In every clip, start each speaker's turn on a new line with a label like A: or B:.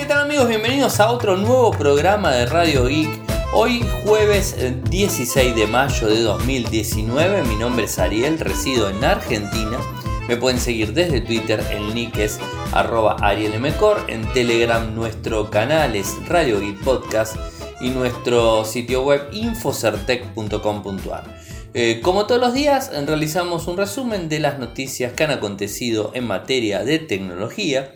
A: ¿Qué tal amigos? Bienvenidos a otro nuevo programa de Radio Geek. Hoy jueves 16 de mayo de 2019, mi nombre es Ariel, resido en Argentina. Me pueden seguir desde Twitter, el nick es arroba arielmcor, en Telegram nuestro canal es Radio Geek Podcast y nuestro sitio web infocertec.com.ar. Eh, como todos los días, realizamos un resumen de las noticias que han acontecido en materia de tecnología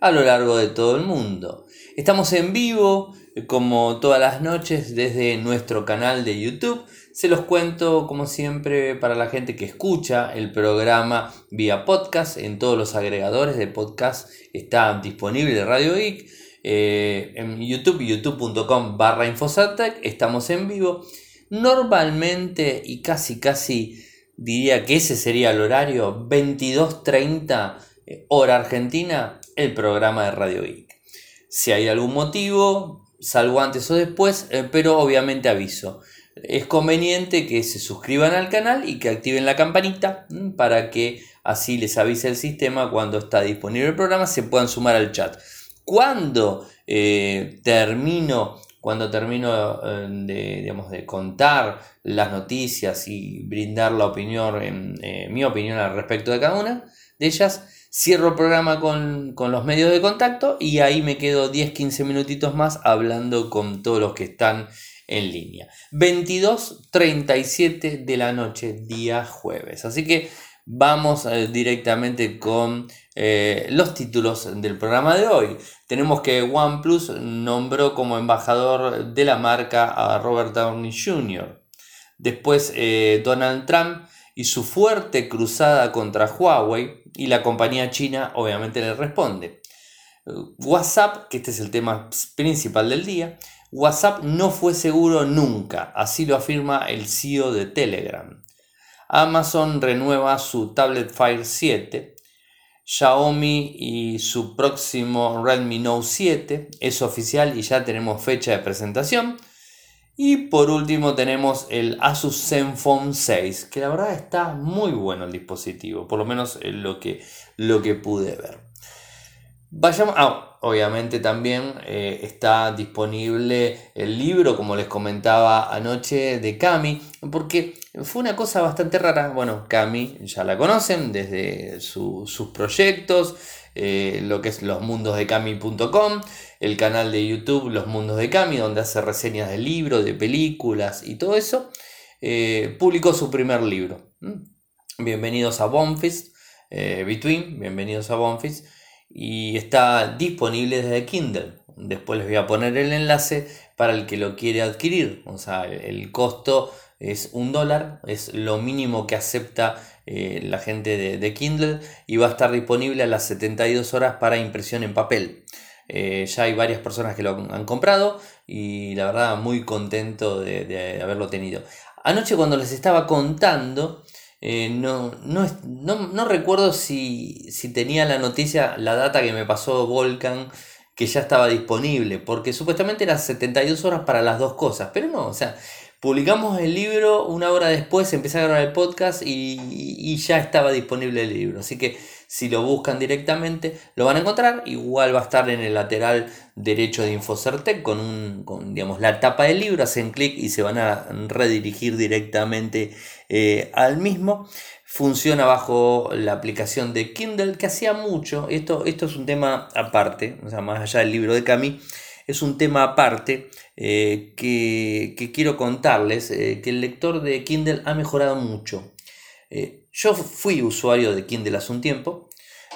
A: a lo largo de todo el mundo. Estamos en vivo, como todas las noches, desde nuestro canal de YouTube. Se los cuento, como siempre, para la gente que escucha el programa vía podcast. En todos los agregadores de podcast está disponible Radio Geek. Eh, en YouTube, youtube.com barra Infosatec, estamos en vivo. Normalmente y casi casi diría que ese sería el horario 22.30 eh, hora argentina, el programa de Radio Geek. Si hay algún motivo, salgo antes o después, eh, pero obviamente aviso. Es conveniente que se suscriban al canal y que activen la campanita para que así les avise el sistema cuando está disponible el programa, se puedan sumar al chat. Cuando eh, termino, cuando termino de, digamos, de contar las noticias y brindar la opinión, mi opinión al respecto de cada una de ellas, Cierro el programa con, los medios de contacto y ahí me quedo 10-15 minutitos más hablando con todos los que están en línea. 22.37 de la noche, día jueves. Así que vamos eh, directamente con eh, los títulos del programa de hoy. Tenemos que OnePlus nombró como embajador de la marca a Robert Downey Jr. Después eh, Donald Trump y su fuerte cruzada contra Huawei y la compañía china obviamente le responde. WhatsApp, que este es el tema principal del día, WhatsApp no fue seguro nunca, así lo afirma el CEO de Telegram. Amazon renueva su tablet Fire 7. Xiaomi y su próximo Redmi Note 7 es oficial y ya tenemos fecha de presentación. Y por último tenemos el Asus Zenfone 6, que la verdad está muy bueno el dispositivo, por lo menos lo que, lo que pude ver. Vayamos, ah, obviamente también eh, está disponible el libro, como les comentaba anoche, de Cami, porque fue una cosa bastante rara. Bueno, Cami ya la conocen desde sus proyectos, eh, lo que es losmundosdecami.com, el canal de YouTube Los Mundos de Cami, donde hace reseñas de libros, de películas y todo eso, eh, publicó su primer libro. Bienvenidos a Bonfist, eh, Between, bienvenidos a Bonfist, y está disponible desde Kindle. Después les voy a poner el enlace para el que lo quiere adquirir. O sea, el costo es un dólar, es lo mínimo que acepta eh, la gente de, Kindle y va a estar disponible a las 72 horas para impresión en papel. Eh, ya hay varias personas que lo han comprado y la verdad muy contento de, haberlo tenido. Anoche cuando les estaba contando, eh, no, no, recuerdo si, si, tenía la noticia, la data que me pasó Volcan, que ya estaba disponible, porque supuestamente eran 72 horas para las dos cosas, pero no, o sea, Publicamos el libro, una hora después empecé a grabar el podcast y, ya estaba disponible el libro. Así que si lo buscan directamente lo van a encontrar. Igual va a estar en el lateral derecho de Infocertec con, un, con digamos, la tapa del libro. Hacen clic y se van a redirigir directamente eh, al mismo. Funciona bajo la aplicación de Kindle que hacía mucho. Esto, esto es un tema aparte, o sea, más allá del libro de Cami es un tema aparte eh, que, quiero contarles, eh, que el lector de Kindle ha mejorado mucho. Eh, yo fui usuario de Kindle hace un tiempo,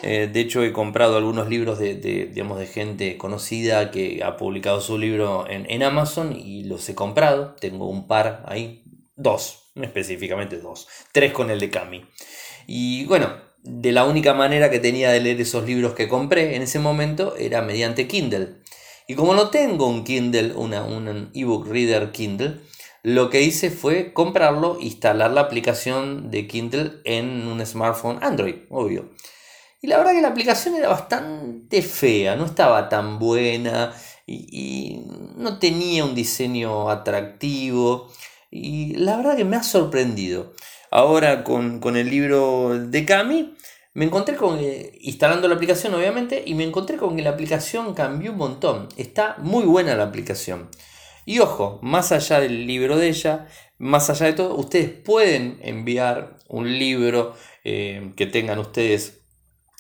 A: de hecho he comprado algunos libros de, digamos, de gente conocida que ha publicado su libro en, Amazon y los he comprado, tengo un par ahí, dos, específicamente dos, tres con el de Cami. Y bueno, de la única manera que tenía de leer esos libros que compré en ese momento era mediante Kindle. Y como no tengo un Kindle, una, un ebook reader Kindle, lo que hice fue comprarlo, instalar la aplicación de Kindle en un smartphone Android, obvio. Y la verdad que la aplicación era bastante fea, no estaba tan buena y, no tenía un diseño atractivo. Y la verdad que me ha sorprendido. Ahora con, con el libro de Cami me encontré con, eh, instalando la aplicación obviamente, y me encontré con que la aplicación cambió un montón. Está muy buena la aplicación. Y ojo, más allá del libro de ella, más allá de todo, ustedes pueden enviar un libro eh, que tengan ustedes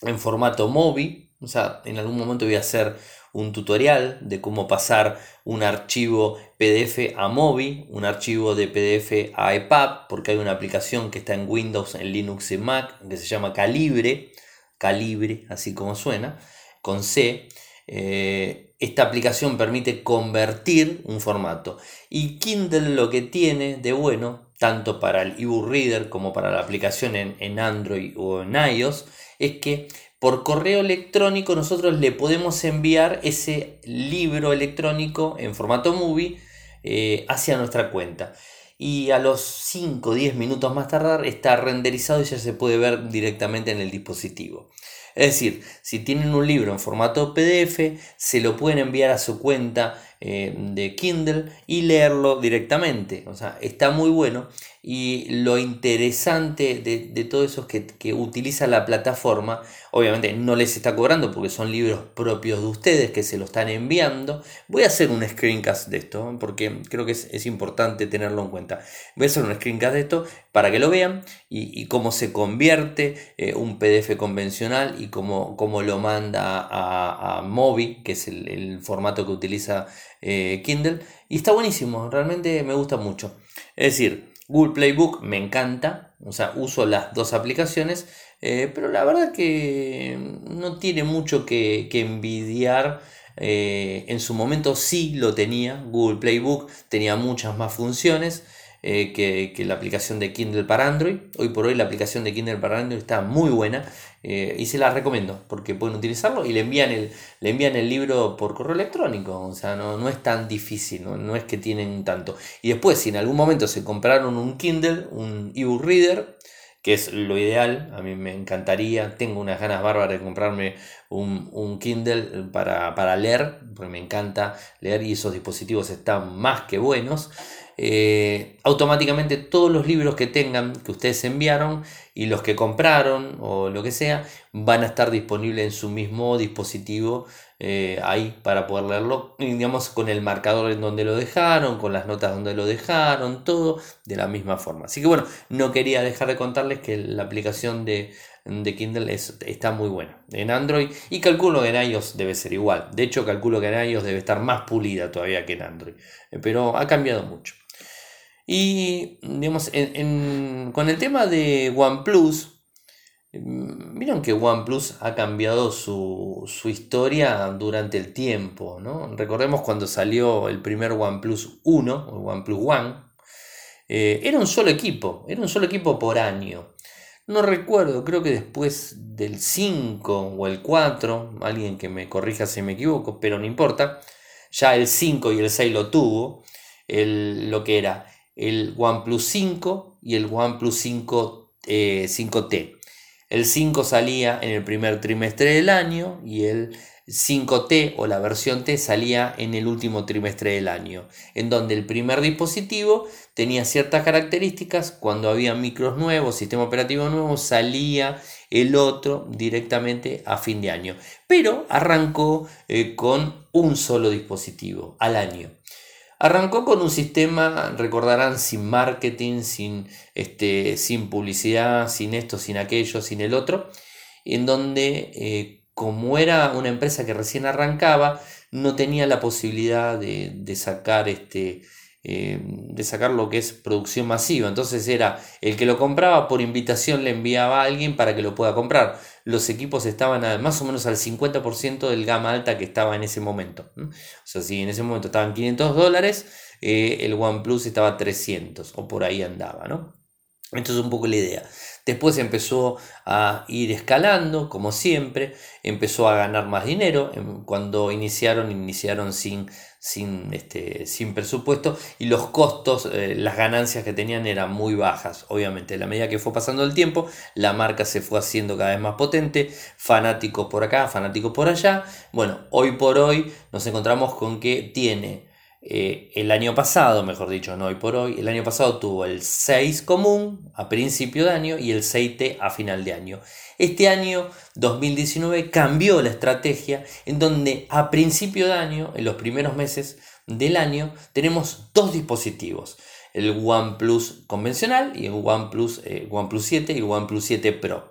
A: en formato móvil. O sea, en algún momento voy a hacer un tutorial de cómo pasar un archivo PDF a móvil, un archivo de PDF a EPUB, porque hay una aplicación que está en Windows, en Linux y Mac, que se llama Calibre, Calibre, así como suena, con C. Eh, esta aplicación permite convertir un formato. Y Kindle lo que tiene de bueno, tanto para el ebook reader como para la aplicación en, en Android o en iOS, es que por correo electrónico nosotros le podemos enviar ese libro electrónico en formato movie eh, hacia nuestra cuenta. Y a los 5 o 10 minutos más tardar está renderizado y ya se puede ver directamente en el dispositivo. Es decir, si tienen un libro en formato PDF, se lo pueden enviar a su cuenta eh, de Kindle y leerlo directamente. O sea, está muy bueno. Y lo interesante de, todo eso es que, utiliza la plataforma. Obviamente no les está cobrando porque son libros propios de ustedes que se lo están enviando. Voy a hacer un screencast de esto porque creo que es, importante tenerlo en cuenta. Voy a hacer un screencast de esto para que lo vean y, cómo se convierte eh, un PDF convencional y cómo, cómo lo manda a, a Mobi, que es el formato que utiliza eh, Kindle y está buenísimo, realmente me gusta mucho. Es decir, Google Playbook me encanta, o sea, uso las dos aplicaciones, eh, pero la verdad que no tiene mucho que, envidiar. Eh, en su momento sí lo tenía, Google Playbook tenía muchas más funciones. Que, que, la aplicación de Kindle para Android. Hoy por hoy la aplicación de Kindle para Android está muy buena eh, y se la recomiendo porque pueden utilizarlo y le envían el, le envían el libro por correo electrónico. O sea, no, no es tan difícil, ¿no? es que tienen tanto. Y después, si en algún momento se compraron un Kindle, un ebook reader, que es lo ideal, a mí me encantaría, tengo unas ganas bárbaras de comprarme un, Kindle para, para, leer, porque me encanta leer y esos dispositivos están más que buenos. Eh, automáticamente todos los libros que tengan que ustedes enviaron y los que compraron o lo que sea van a estar disponibles en su mismo dispositivo eh, ahí para poder leerlo digamos con el marcador en donde lo dejaron con las notas donde lo dejaron todo de la misma forma. Así que bueno no quería dejar de contarles que la aplicación de, Kindle está muy buena en Android y calculo que en iOS debe ser igual. De hecho calculo que en iOS debe estar más pulida todavía que en Android eh, pero ha cambiado mucho y digamos, con el tema de OnePlus, mm, vieron que OnePlus ha cambiado su, historia durante el tiempo, ¿no? Recordemos cuando salió el primer OnePlus 1, o OnePlus One, eh, era un solo equipo, era un solo equipo por año. No recuerdo, creo que después del 5 o el 4, alguien que me corrija si me equivoco, pero no importa, ya el 5 y el 6 lo tuvo, el, lo que era el OnePlus 5 y el OnePlus 5, 5T. Eh, el 5 salía en el primer trimestre del año y el 5T o la versión T salía en el último trimestre del año, en donde el primer dispositivo tenía ciertas características, cuando había micros nuevos, sistema operativo nuevo, salía el otro directamente a fin de año, pero arrancó eh, con un solo dispositivo al año. Arrancó con un sistema, recordarán, sin marketing, sin, este, sin publicidad, sin esto, sin aquello, sin el otro, en donde eh, como era una empresa que recién arrancaba, no tenía la posibilidad de, de sacar este, eh, de sacar lo que es producción masiva. Entonces era el que lo compraba por invitación le enviaba a alguien para que lo pueda comprar. Los equipos estaban más o menos al 50% del gama alta que estaba en ese momento. O sea, si en ese momento estaban 500 dólares, eh, el OnePlus estaba 300 o por ahí andaba, ¿no? Esto es un poco la idea. Después empezó a ir escalando, como siempre, empezó a ganar más dinero. Em, cuando iniciaron, iniciaron sin, sin, este, sin presupuesto y los costos, eh, las ganancias que tenían eran muy bajas. Obviamente, a la medida que fue pasando el tiempo, la marca se fue haciendo cada vez más potente, fanáticos por acá, fanáticos por allá. Bueno, hoy por hoy nos encontramos con que tiene Eh, el año pasado, mejor dicho, no hoy por hoy, el año pasado tuvo el 6 común a principio de año y el 6T a final de año. Este año 2019 cambió la estrategia en donde a principio de año, en los primeros meses del año, tenemos dos dispositivos. El OnePlus convencional y el OnePlus, eh, OnePlus 7 y el OnePlus 7 Pro.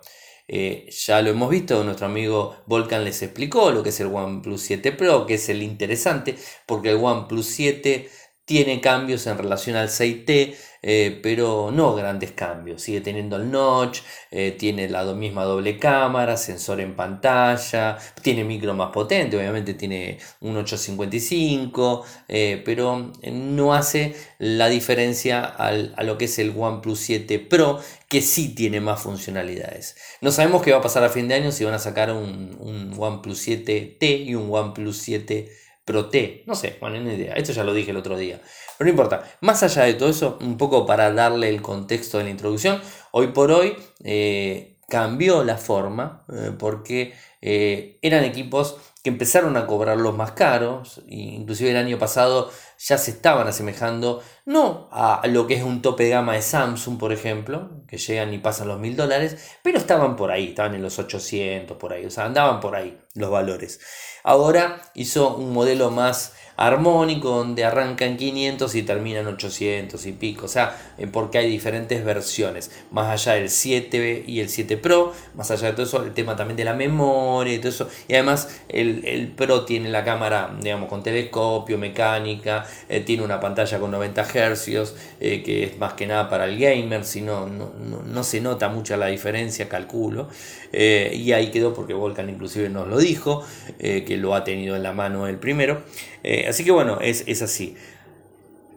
A: Eh, ya lo hemos visto, nuestro amigo Volcan les explicó lo que es el OnePlus 7 Pro, que es el interesante, porque el OnePlus 7 tiene cambios en relación al 6T, eh, pero no grandes cambios. Sigue teniendo el notch, eh, tiene la misma doble cámara, sensor en pantalla, tiene micro más potente, obviamente tiene un 855, eh, pero no hace la diferencia a lo que es el OnePlus 7 Pro, que sí tiene más funcionalidades. No sabemos qué va a pasar a fin de año si van a sacar un, un OnePlus 7T y un OnePlus 7 Pro T. No sé, bueno, ni idea. Esto ya lo dije el otro día. Pero no importa. Más allá de todo eso, un poco para darle el contexto de la introducción, hoy por hoy eh, cambió la forma eh, porque eh, eran equipos que empezaron a cobrar los más caros, inclusive el año pasado ya se estaban asemejando no a lo que es un tope de gama de Samsung, por ejemplo, que llegan y pasan los mil dólares, pero estaban por ahí, estaban en los 800, por ahí, o sea, andaban por ahí los valores. Ahora hizo un modelo más armónico donde arranca en 500 y termina en 800 y pico. O sea, eh, porque hay diferentes versiones. Más allá del 7 y el 7 Pro, más allá de todo eso, el tema también de la memoria y todo eso. Y además el, Pro tiene la cámara, digamos, con telescopio, mecánica, eh, tiene una pantalla con 90 Hz, eh, que es más que nada para el gamer, si no, no, se nota mucha la diferencia, calculo. y ahí quedó porque Volcan inclusive nos lo dijo, que lo ha tenido en la mano el primero. Eh, así que bueno, es, así.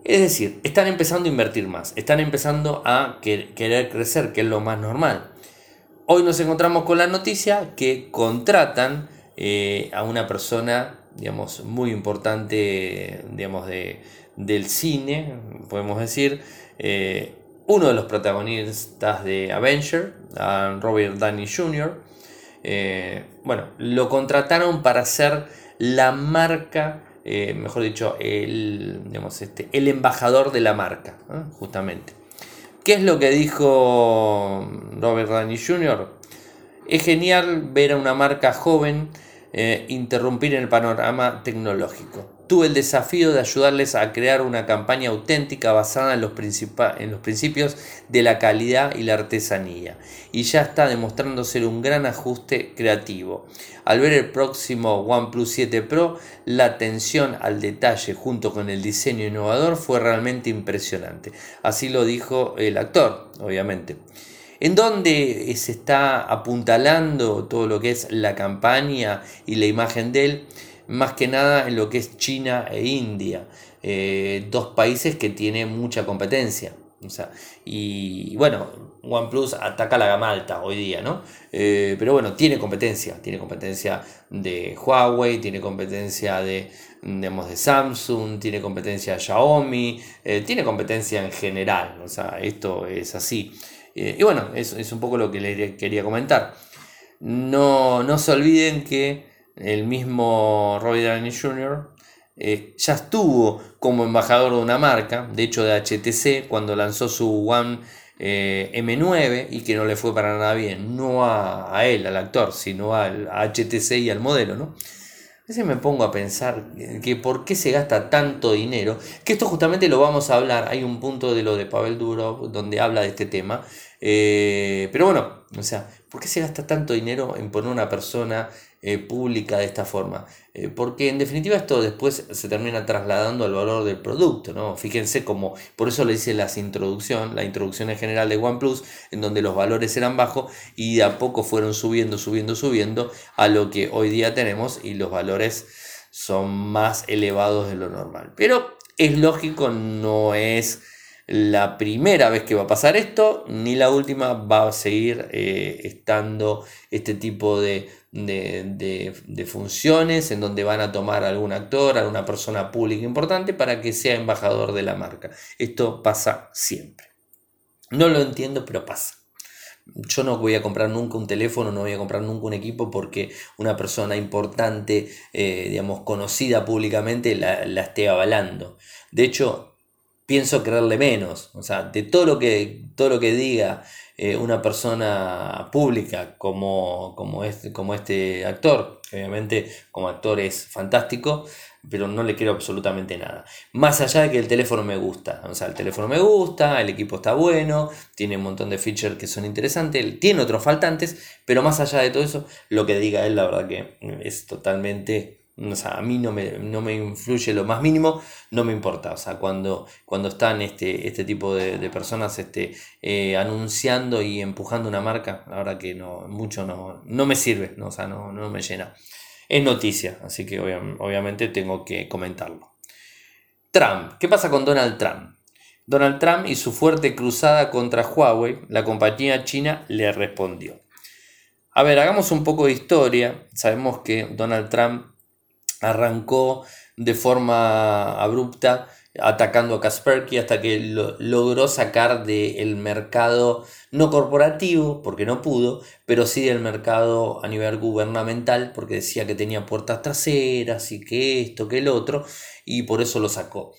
A: Es decir, están empezando a invertir más, están empezando a querer crecer, que es lo más normal. Hoy nos encontramos con la noticia que contratan eh, a una persona, digamos, muy importante, digamos, de, del cine, podemos decir, eh, uno de los protagonistas de Avenger, Robert Downey Jr., bueno, lo contrataron para ser la marca eh, mejor dicho, el, este, el embajador de la marca, justamente. ¿Qué es lo que dijo Robert Downey Jr.? Es genial ver a una marca joven eh, interrumpir el panorama tecnológico. Tuve el desafío de ayudarles a crear una campaña auténtica basada en los, en los principios de la calidad y la artesanía, y ya está demostrando ser un gran ajuste creativo. Al ver el próximo OnePlus 7 Pro, la atención al detalle junto con el diseño innovador fue realmente impresionante. Así lo dijo el actor, obviamente en donde se está apuntalando todo lo que es la campaña y la imagen de él, más que nada en lo que es China e India, eh, dos países que tienen mucha competencia. y bueno, OnePlus ataca la gama alta hoy día, ¿no? Eh, pero bueno, tiene competencia, tiene competencia de Huawei, tiene competencia de, digamos, de Samsung, tiene competencia de Xiaomi, eh, tiene competencia en general, o sea, esto es así. Y bueno, eso es un poco lo que le quería comentar. No, no se olviden que el mismo Robert Downey Jr., eh, ya estuvo como embajador de una marca, de hecho de HTC, cuando lanzó su One eh, M9 y que no le fue para nada bien, no a, él, al actor, sino al a HTC y al modelo, ¿no? A veces me pongo a pensar que por qué se gasta tanto dinero, que esto justamente lo vamos a hablar, hay un punto de lo de Pavel Durov donde habla de este tema, eh, pero bueno, o sea, ¿por qué se gasta tanto dinero en poner una persona eh, pública de esta forma. Eh, porque en definitiva esto después se termina trasladando al valor del producto, ¿no? Fíjense como, por eso le hice la introducción, la introducción en general de OnePlus, en donde los valores eran bajos y de a poco fueron subiendo, subiendo, subiendo a lo que hoy día tenemos y los valores son más elevados de lo normal. Pero es lógico, no es la primera vez que va a pasar esto, ni la última va a seguir eh, estando este tipo de, de, funciones en donde van a tomar a algún actor, a alguna persona pública importante para que sea embajador de la marca. Esto pasa siempre. No lo entiendo, pero pasa. yo no voy a comprar nunca un teléfono, no voy a comprar nunca un equipo porque una persona importante, eh, digamos, conocida públicamente la, esté avalando. De hecho, pienso creerle menos. O sea, de todo lo que, todo lo que diga eh, una persona pública como, como, este, como este actor, obviamente como actor es fantástico, pero no le quiero absolutamente nada. Más allá de que el teléfono me gusta. O sea, el teléfono me gusta, el equipo está bueno, tiene un montón de features que son interesantes, tiene otros faltantes, pero más allá de todo eso, lo que diga él, la verdad que es totalmente... Sea, a mí no me, no me influye lo más mínimo, no me importa. O sea, cuando, cuando están este, este tipo de, personas este, eh, anunciando y empujando una marca, la que no, mucho no, no me sirve, ¿no? sea, no, no me llena es noticia, así que obviamente tengo que comentarlo. Trump, ¿qué pasa con Donald Trump? Donald Trump y su fuerte cruzada contra Huawei, la compañía china le respondió. A ver, hagamos un poco de historia. Sabemos que Donald Trump arrancó de forma abrupta atacando a Kaspersky hasta que lo, logró sacar del mercado no corporativo, porque no pudo, pero sí del mercado a nivel gubernamental, porque decía que tenía puertas traseras y que esto, que el otro, y por eso lo sacó.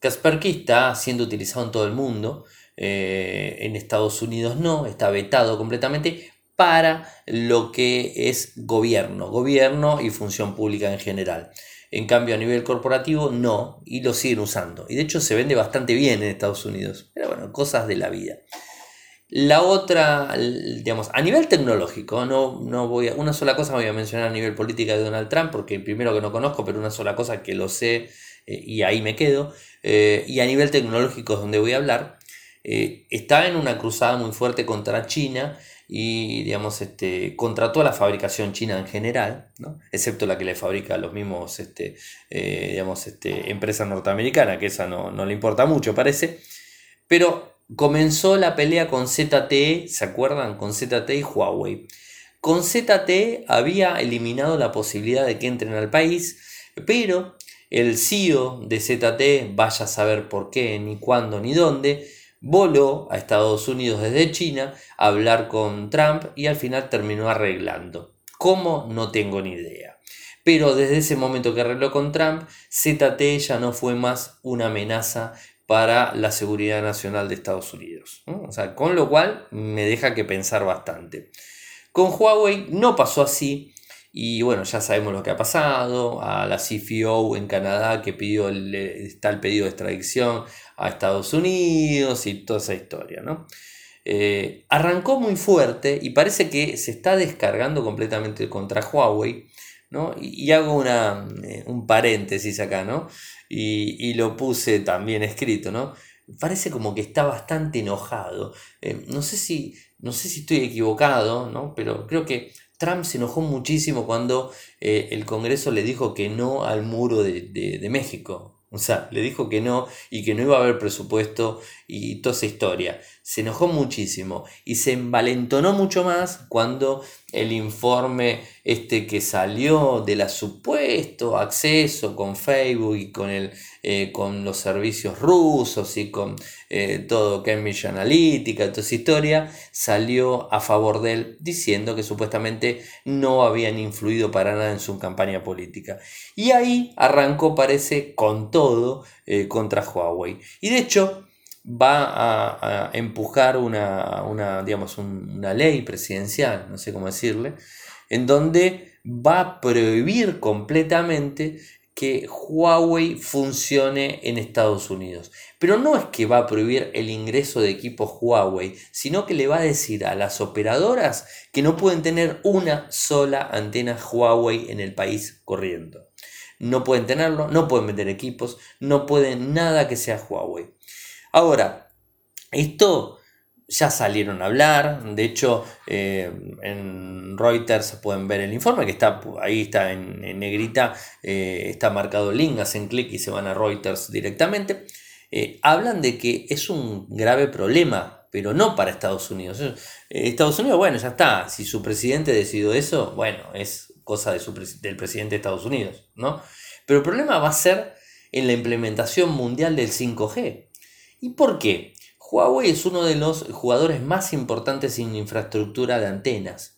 A: Kaspersky está siendo utilizado en todo el mundo, eh, en Estados Unidos no, está vetado completamente para lo que es gobierno, gobierno y función pública en general. En cambio, a nivel corporativo, no, y lo siguen usando. Y de hecho se vende bastante bien en Estados Unidos. Pero bueno, cosas de la vida. La otra, digamos, a nivel tecnológico, no, no voy a, una sola cosa voy a mencionar a nivel política de Donald Trump, porque primero que no conozco, pero una sola cosa que lo sé eh, y ahí me quedo. Eh, y a nivel tecnológico es donde voy a hablar. Eh, está en una cruzada muy fuerte contra China y digamos, este, contrató a la fabricación china en general, excepto la que le fabrica a los mismos este, eh, digamos, este, empresas norteamericanas, que esa no, le importa mucho, parece. Pero comenzó la pelea con ZTE, ¿se acuerdan? Con ZTE y Huawei. Con ZTE había eliminado la posibilidad de que entren al país, pero el CEO de ZTE, vaya a saber por qué, ni cuándo, ni dónde, voló a Estados Unidos desde China a hablar con Trump y al final terminó arreglando. ¿Cómo? No tengo ni idea. Pero desde ese momento que arregló con Trump, ZT ya no fue más una amenaza para la seguridad nacional de Estados Unidos. O sea, con lo cual me deja que pensar bastante. Con Huawei no pasó así. Y bueno, ya sabemos lo que ha pasado, a la CFO en Canadá que pidió el, está el pedido de extradición a Estados Unidos y toda esa historia, ¿no? Eh, arrancó muy fuerte y parece que se está descargando completamente contra Huawei, ¿no? Y, hago una, eh, un paréntesis acá, ¿no? Y, lo puse también escrito, ¿no? Parece como que está bastante enojado. Eh, no, sé si, no sé si estoy equivocado, ¿no? Pero creo que Trump se enojó muchísimo cuando el Congreso le dijo que no al muro de, de México. O sea, le dijo que no y que no iba a haber presupuesto y toda esa historia. Se enojó muchísimo y se envalentonó mucho más cuando el informe este que salió de la supuesto acceso con Facebook y con, el, eh, con los servicios rusos y con eh, todo Cambridge Analytica, toda esa historia, salió a favor de él diciendo que supuestamente no habían influido para nada en su campaña política. Y ahí arrancó, parece, con todo eh, contra Huawei. Y de hecho, va a, empujar una, digamos, una ley presidencial, no sé cómo decirle, en donde va a prohibir completamente que Huawei funcione en Estados Unidos. Pero no es que va a prohibir el ingreso de equipos Huawei, sino que le va a decir a las operadoras que no pueden tener una sola antena Huawei en el país corriendo. No pueden tenerlo, no pueden vender equipos, no pueden nada que sea Huawei. Ahora, esto ya salieron a hablar, de hecho eh, en Reuters pueden ver el informe que está ahí está en, negrita, eh, está marcado el link, hacen clic y se van a Reuters directamente. Eh, hablan de que es un grave problema, pero no para Estados Unidos. Estados Unidos, bueno, ya está, si su presidente decidió eso, bueno, es cosa de del presidente de Estados Unidos, ¿no? Pero el problema va a ser en la implementación mundial del 5G. ¿Y por qué? Huawei es uno de los jugadores más importantes en infraestructura de antenas.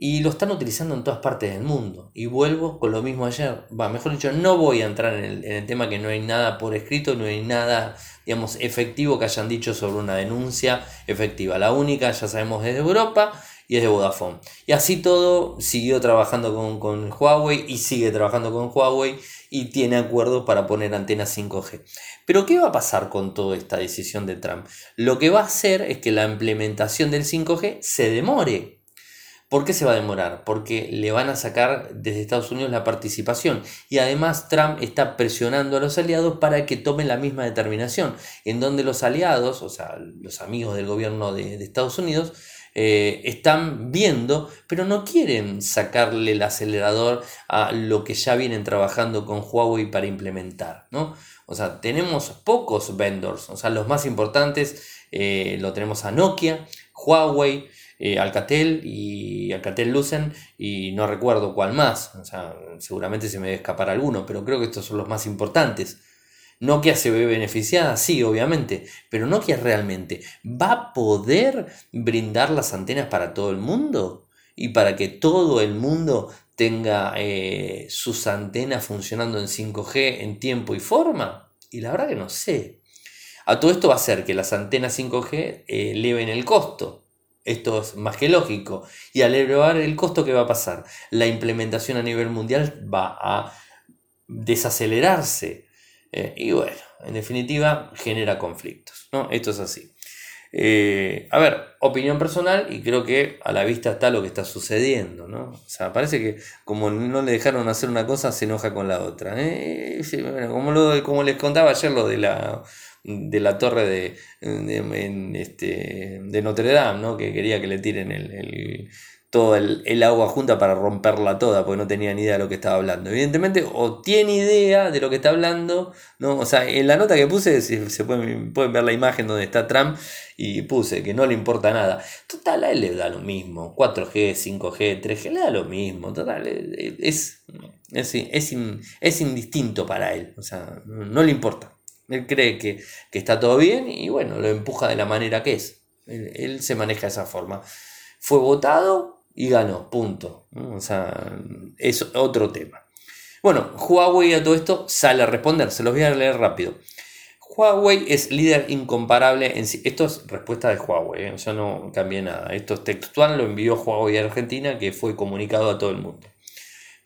A: Y lo están utilizando en todas partes del mundo. Y vuelvo con lo mismo ayer. Va, mejor dicho, no voy a entrar en el, tema que no hay nada por escrito, no hay nada, digamos, efectivo que hayan dicho sobre una denuncia efectiva. La única, ya sabemos, es de Europa y es de Vodafone. Y así todo siguió trabajando con, con Huawei y sigue trabajando con Huawei y tiene acuerdos para poner antenas 5G. Pero ¿qué va a pasar con toda esta decisión de Trump? Lo que va a hacer es que la implementación del 5G se demore. ¿Por qué se va a demorar? Porque le van a sacar desde Estados Unidos la participación. Y además Trump está presionando a los aliados para que tomen la misma determinación. En donde los aliados, o sea, los amigos del gobierno de, de Estados Unidos, eh, están viendo, pero no quieren sacarle el acelerador a lo que ya vienen trabajando con Huawei para implementar, ¿no? O sea, tenemos pocos vendors, o sea, los más importantes eh, lo tenemos a Nokia, Huawei, eh, Alcatel y Alcatel Lucen y no recuerdo cuál más, o sea, seguramente se me debe escapar alguno, pero creo que estos son los más importantes. Nokia se ve beneficiada, sí, obviamente, pero Nokia realmente va a poder brindar las antenas para todo el mundo y para que todo el mundo tenga eh, sus antenas funcionando en 5G en tiempo y forma. Y la verdad que no sé. A todo esto va a hacer que las antenas 5G eh, eleven el costo. Esto es más que lógico. Y al elevar el costo, ¿qué va a pasar? La implementación a nivel mundial va a desacelerarse eh, y bueno, en definitiva, genera conflictos. ¿no? Esto es así. Eh, a ver, opinión personal y creo que a la vista está lo que está sucediendo, ¿no? O sea, parece que como no le dejaron hacer una cosa, se enoja con la otra. ¿eh? como, lo, como les contaba ayer lo de la, de la torre de, este, de Notre Dame, ¿no? Que quería que le tiren el todo el, agua junta para romperla toda, porque no tenía ni idea de lo que estaba hablando. Evidentemente, o tiene idea de lo que está hablendo, ¿no? O sea, en la nota que puse, se, pueden, pueden, ver la imagen donde está Trump y puse que no le importa nada. Total, a él le da lo mismo. 4G, 5G, 3G, le da lo mismo. Total, es, es, es, indistinto para él. O sea, no, le importa. Él cree que, está todo bien y bueno, lo empuja de la manera que es. él se maneja de esa forma. Fue votado y ganó, punto. O sea, es otro tema. Bueno, Huawei a todo esto sale a responder, se los voy a leer rápido. Huawei es líder incomparable en Esto es respuesta de Huawei, ¿eh? o sea, no cambia nada. Esto es textual, lo envió Huawei a Argentina, que fue comunicado a todo el mundo.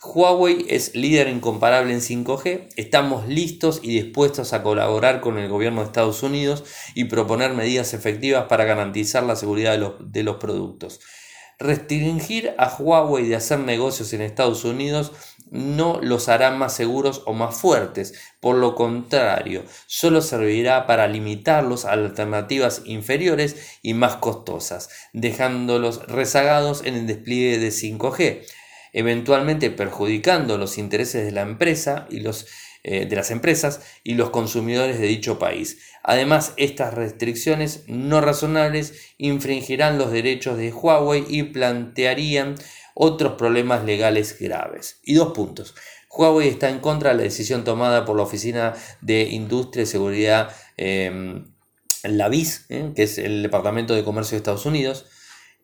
A: Huawei es líder incomparable en 5G. Estamos listos y dispuestos a colaborar con el gobierno de Estados Unidos y proponer medidas efectivas para garantizar la seguridad de los, de los productos. Restringir a Huawei de hacer negocios en Estados Unidos no los hará más seguros o más fuertes, por lo contrario, solo servirá para limitarlos a alternativas inferiores y más costosas, dejándolos rezagados en el despliegue de 5G, eventualmente perjudicando los intereses de la empresa y los eh, de las empresas y los consumidores de dicho país. Además, estas restricciones no razonables infringirán los derechos de Huawei y plantearían otros problemas legales graves. Y dos puntos. Huawei está en contra de la decisión tomada por la Oficina de Industria y Seguridad, eh, la BIS, eh, que es el Departamento de Comercio de Estados Unidos.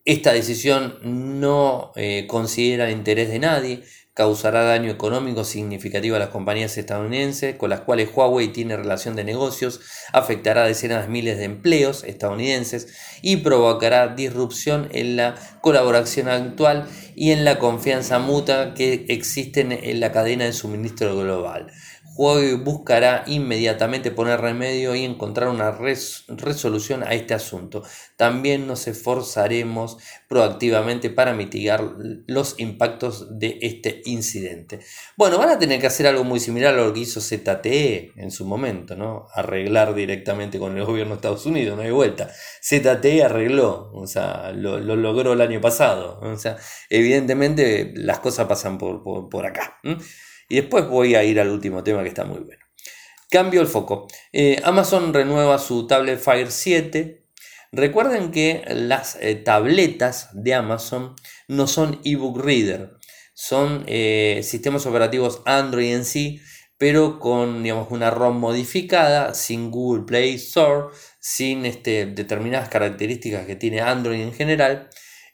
A: Esta decisión no eh, considera el interés de nadie, causará daño económico significativo a las compañías estadounidenses con las cuales Huawei tiene relación de negocios, afectará a decenas de miles de empleos estadounidenses y provocará disrupción en la colaboración actual y en la confianza mutua que existen en la cadena de suministro global. Huawei buscará inmediatamente poner remedio y encontrar una resolución a este asunto. También nos esforzaremos proactivamente para mitigar los impactos de este incidente. Bueno, van a tener que hacer algo muy similar a lo que hizo ZTE en su momento, ¿no? Arreglar directamente con el gobierno de Estados Unidos, no hay vuelta. ZTE arregló, o sea, lo, logró el año pasado. O sea, evidentemente las cosas pasan por, acá. Y después voy a ir al último tema que está muy bueno. Cambio el foco. Eh, Amazon renueva su tablet Fire 7. Recuerden que las eh, tabletas de Amazon no son ebook reader, son eh, sistemas operativos Android en sí, pero con digamos, una ROM modificada, sin Google Play Store, sin este, determinadas características que tiene Android en general,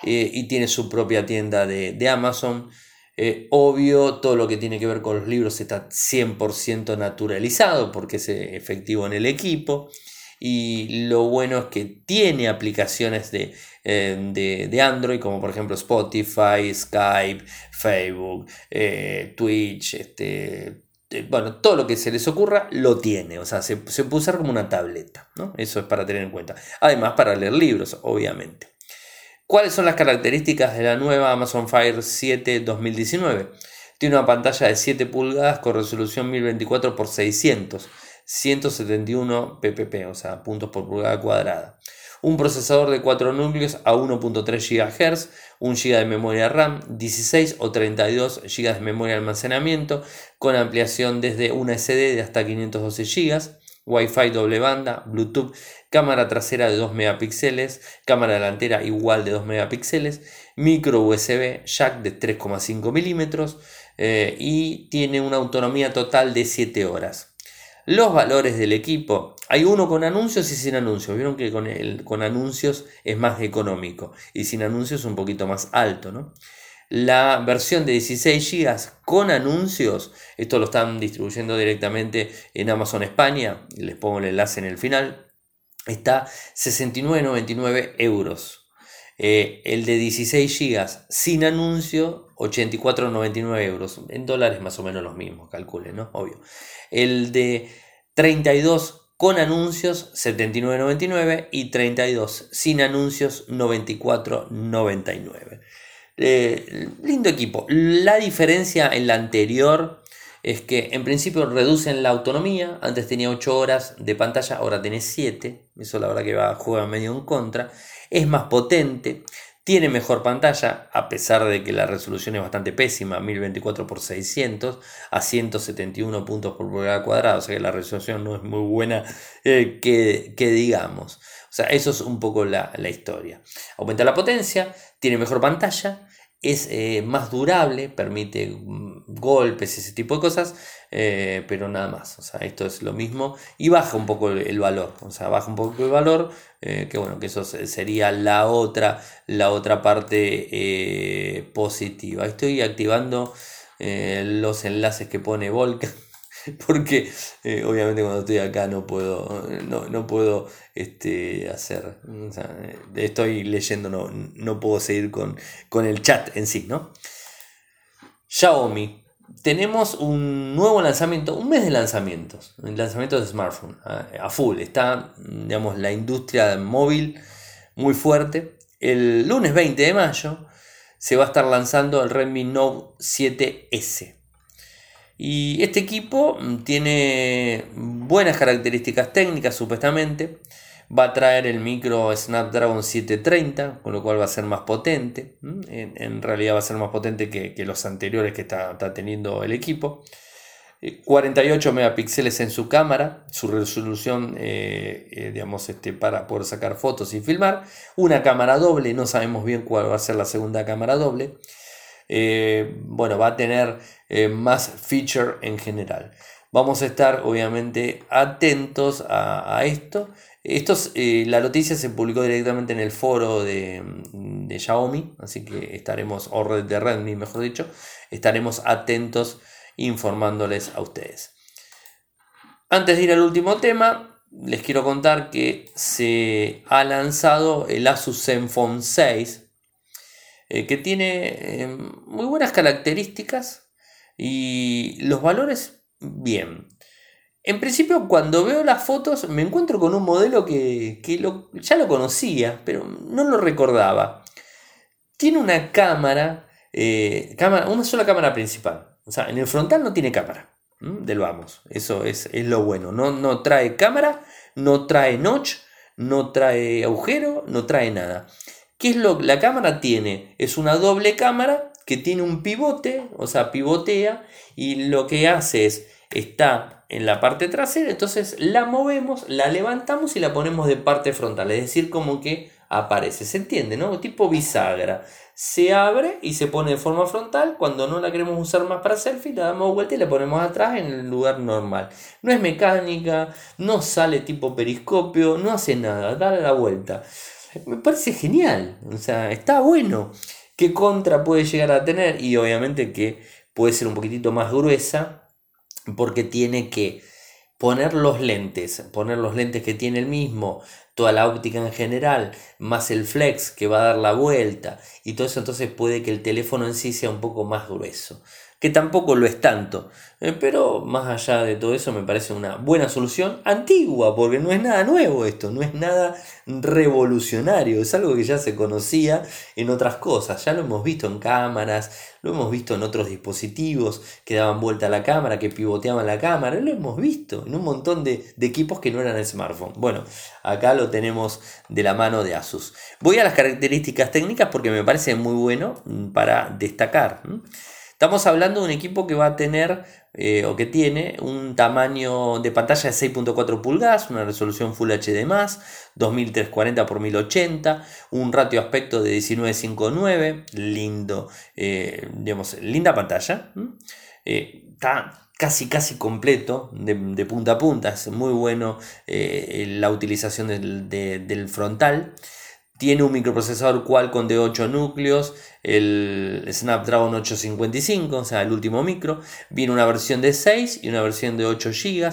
A: y tiene su propia tienda de, Amazon. Eh, obvio, todo lo que tiene que ver con los libros está 100% naturalizado porque es efectivo en el equipo. Y lo bueno es que tiene aplicaciones de, eh, de, Android, como por ejemplo Spotify, Skype, Facebook, Twitch, este, bueno, todo lo que se les ocurra lo tiene, o sea, se, se puede usar como una tableta, ¿no? Eso es para tener en cuenta. Además, para leer libros, obviamente. ¿Cuáles son las características de la nueva Amazon Fire 7 2019? Tiene una pantalla de 7 pulgadas con resolución 1024 x 600, 171 ppp, o sea, puntos por pulgada cuadrada. Un procesador de 4 núcleos a 1.3 GHz, 1 GB de memoria RAM, 16 o 32 GB de memoria de almacenamiento, con ampliación desde una SD de hasta 512 GB Wi-Fi doble banda, Bluetooth, cámara trasera de 2 megapíxeles, cámara delantera igual de 2 megapíxeles, micro USB, jack de 3,5 milímetros eh, y tiene una autonomía total de 7 horas. Los valores del equipo, hay uno con anuncios y sin anuncios. Vieron que con, el, con anuncios es más económico y sin anuncios un poquito más alto, ¿no? La versión de 16 GB con anuncios, esto lo están distribuyendo directamente en Amazon España, les pongo el enlace en el final, está 69,99 euros. Eh, el de 16 GB sin anuncio, 84,99 euros. En dólares más o menos los mismos, calculen, ¿no? Obvio. El de 32 con anuncios, 79,99 y 32 sin anuncios, 94,99. Eh, lindo equipo. La diferencia en la anterior es que en principio reducen la autonomía. Antes tenía 8 horas de pantalla, ahora tiene 7. Eso la verdad que va a jugar medio en contra. Es más potente. Tiene mejor pantalla, a pesar de que la resolución es bastante pésima, 1024 x 600 a 171 puntos por pulgada cuadrada, o sea que la resolución no es muy buena eh, que, que digamos. O sea, eso es un poco la, historia. Aumenta la potencia, tiene mejor pantalla, es eh, más durable, permite mm, golpes, ese tipo de cosas, eh, pero nada más. O sea, esto es lo mismo y baja un poco el, valor. O sea, baja un poco el valor, eh, que bueno, que eso sería la otra, la otra parte positiva. Estoy activando los enlaces que pone Volca porque eh, obviamente cuando estoy acá no puedo, no, puedo este, hacer, estoy leyendo, no, no puedo seguir con, el chat en sí, ¿no? Xiaomi. Tenemos un nuevo lanzamiento, un mes de lanzamientos, el lanzamiento de smartphone a, full. Está, digamos, la industria móvil muy fuerte. El lunes 20 de mayo se va a estar lanzando el Redmi Note 7S. Y este equipo mm, tiene buenas características técnicas, supuestamente. Va a traer el micro Snapdragon 730, con lo cual va a ser más potente. En, realidad va a ser más potente que, los anteriores que está, teniendo el equipo. 48 eh, megapíxeles en su cámara, su resolución, eh, eh, digamos, este, para poder sacar fotos y filmar. Una cámara doble, no sabemos bien cuál va a ser la segunda cámara doble. Eh, bueno, va a tener eh, más feature en general. Vamos a estar obviamente atentos a, esto. Eh, la noticia se publicó directamente en el foro de, de, Xiaomi, así que estaremos, o de Redmi mejor dicho, estaremos atentos informándoles a ustedes. Antes de ir al último tema, les quiero contar que se ha lanzado el Asus Zenfone 6, eh, que tiene eh, muy buenas características y los valores bien. En principio, cuando veo las fotos, me encuentro con un modelo que, ya lo conocía, pero no lo recordaba. Tiene una cámara, eh, cámara, una sola cámara principal. O sea, en el frontal no tiene cámara del vamos. Eso es, lo bueno. No, no trae cámara, no trae notch, no trae agujero, no trae nada. ¿Qué es lo que la cámara tiene? Es una doble cámara que tiene un pivote, o sea, pivotea y lo que hace es, está en la parte trasera, entonces la movemos, la levantamos y la ponemos de parte frontal, es decir, como que aparece. ¿Se entiende, no? Tipo bisagra. Se abre y se pone de forma frontal. Cuando no la queremos usar más para selfie, la damos vuelta y la ponemos atrás en el lugar normal. No es mecánica, no sale tipo periscopio, no hace nada, dale la vuelta. Me parece genial, o sea, está bueno. ¿Qué contra puede llegar a tener? Y obviamente que puede ser un poquitito más gruesa porque tiene que poner los lentes, poner los lentes que tiene el mismo, toda la óptica en general, más el flex que va a dar la vuelta y todo eso, entonces puede que el teléfono en sí sea un poco más grueso que tampoco lo es tanto. Eh, pero más allá de todo eso me parece una buena solución antigua, porque no es nada nuevo esto, no es nada revolucionario, es algo que ya se conocía en otras cosas, ya lo hemos visto en cámaras, lo hemos visto en otros dispositivos que daban vuelta a la cámara, que pivoteaban la cámara, lo hemos visto en un montón de, de equipos que no eran el smartphone. Bueno, acá lo tenemos de la mano de Asus. Voy a las características técnicas porque me parece muy bueno para destacar. Estamos hablando de un equipo que va a tener eh, o que tiene un tamaño de pantalla de 6.4 pulgadas, una resolución Full HD+, 2340 x 1080, un ratio aspecto de 19.59, lindo, eh, digamos, linda pantalla. Eh, está casi casi completo de, punta a punta, es muy bueno la utilización del, del frontal. Tiene un microprocesador Qualcomm de 8 núcleos, el Snapdragon 855, o sea, el último micro. Viene una versión de 6 y una versión de 8 GB,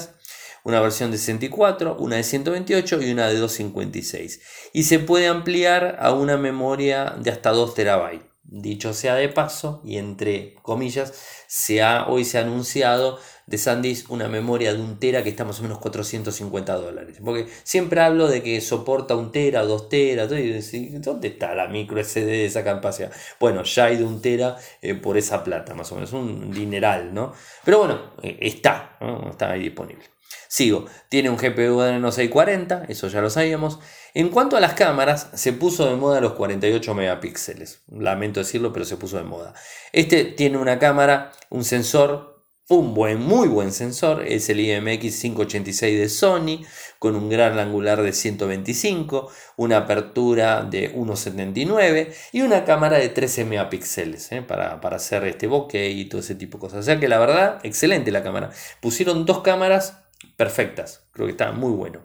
A: una versión de 64, una de 128 y una de 256. Y se puede ampliar a una memoria de hasta 2 TB. Dicho sea de paso, y entre comillas, se ha, hoy se ha anunciado de SanDisk una memoria de un tera que está más o menos 450 dólares. Porque siempre hablo de que soporta un tera, dos teras, ¿dónde está la micro SD de esa capacidad? Bueno, ya hay de un tera eh, por esa plata, más o menos, un dineral, ¿no? Pero bueno, eh, está, está ahí disponible. Sigo, tiene un GPU Adreno 640, eso ya lo sabíamos. En cuanto a las cámaras, se puso de moda los 48 megapíxeles. Lamento decirlo, pero se puso de moda. Este tiene una cámara, un sensor, un buen, muy buen sensor, es el IMX 586 de Sony, con un gran angular de 125, una apertura de 1.79 y una cámara de 13 megapíxeles ¿eh? para, hacer este bokeh y todo ese tipo de cosas. O sea que la verdad, excelente la cámara. Pusieron dos cámaras perfectas. Creo que está muy bueno.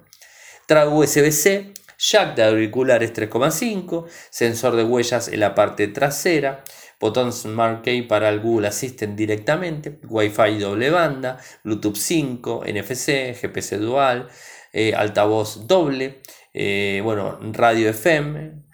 A: Trago USB-C, jack de auriculares 3,5, sensor de huellas en la parte trasera, botón Smart Key para el Google Assistant directamente, Wi-Fi doble banda, Bluetooth 5, NFC, GPS dual, eh, altavoz doble, eh, bueno, radio FM,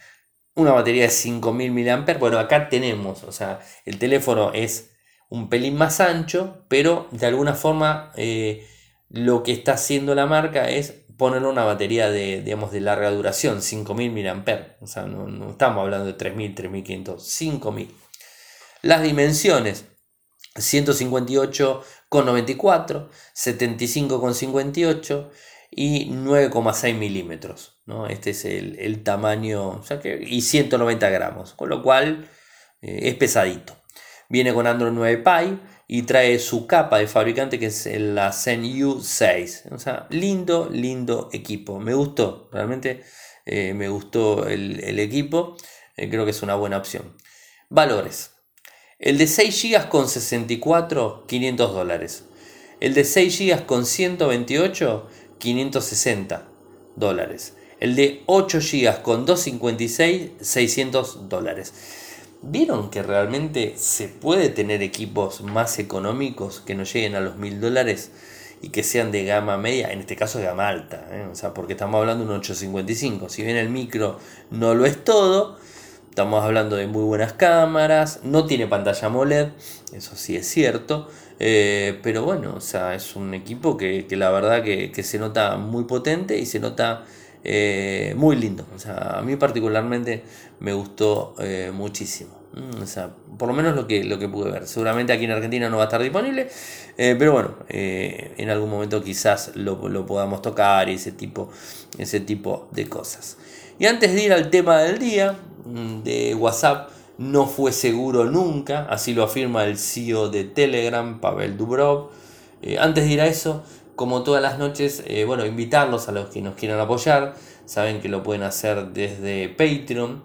A: una batería de 5000 mAh. Bueno, acá tenemos, o sea, el teléfono es un pelín más ancho, pero de alguna forma eh, lo que está haciendo la marca es poner una batería de, digamos, de larga duración, 5000 mAh. O sea, no, estamos hablando de 3000, 3500, 5000. Las dimensiones, 158,94, 75,58 y 9,6 milímetros. ¿no? Este es el, tamaño, o sea y 190 gramos, con lo cual eh, es pesadito. Viene con Android 9 Pie y trae su capa de fabricante que es la Zen U6. O sea, lindo, lindo equipo. Me gustó, realmente eh, me gustó el, equipo. Eh, creo que es una buena opción. Valores. El de 6 GB con 64, 500 dólares. El de 6 GB con 128, 560 dólares. El de 8 GB con 256, 600 dólares. ¿Vieron que realmente se puede tener equipos más económicos que no lleguen a los mil dólares y que sean de gama media? En este caso de gama alta, ¿eh? o sea, porque estamos hablando de un 855. Si bien el micro no lo es todo, estamos hablando de muy buenas cámaras, no tiene pantalla AMOLED, eso sí es cierto. Eh, pero bueno, o sea, es un equipo que, la verdad que, que se nota muy potente y se nota eh, muy lindo. O sea, a mí particularmente me gustó eh, muchísimo. Mm, o sea, por lo menos lo que, lo que pude ver. Seguramente aquí en Argentina no va a estar disponible, eh, pero bueno, en algún momento quizás lo, podamos tocar y ese tipo, ese tipo de cosas. Y antes de ir al tema del día, mm, de WhatsApp, no fue seguro nunca, así lo afirma el CEO de Telegram, Pavel Dubrov. antes de ir a eso, como todas las noches, eh, bueno, invitarlos a los que nos quieran apoyar. saben que lo pueden hacer desde Patreon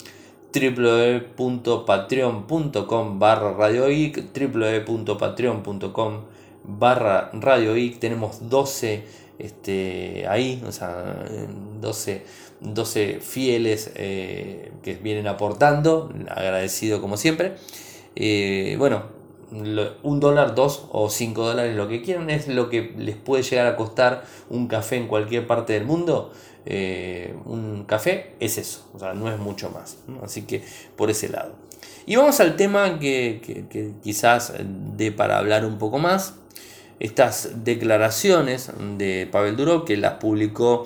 A: www.patreon.com barra radioic www.patreon.com barra radioic tenemos 12 este, ahí, o sea, 12, 12 fieles eh, que vienen aportando, agradecido como siempre. Eh, bueno, un dólar, dos o cinco dólares, lo que quieran, es lo que les puede llegar a costar un café en cualquier parte del mundo. Eh, un café es eso, o sea, no es mucho más. Así que por ese lado. Y vamos al tema que, que quizás dé para hablar un poco más estas declaraciones de Pavel Durov que las publicó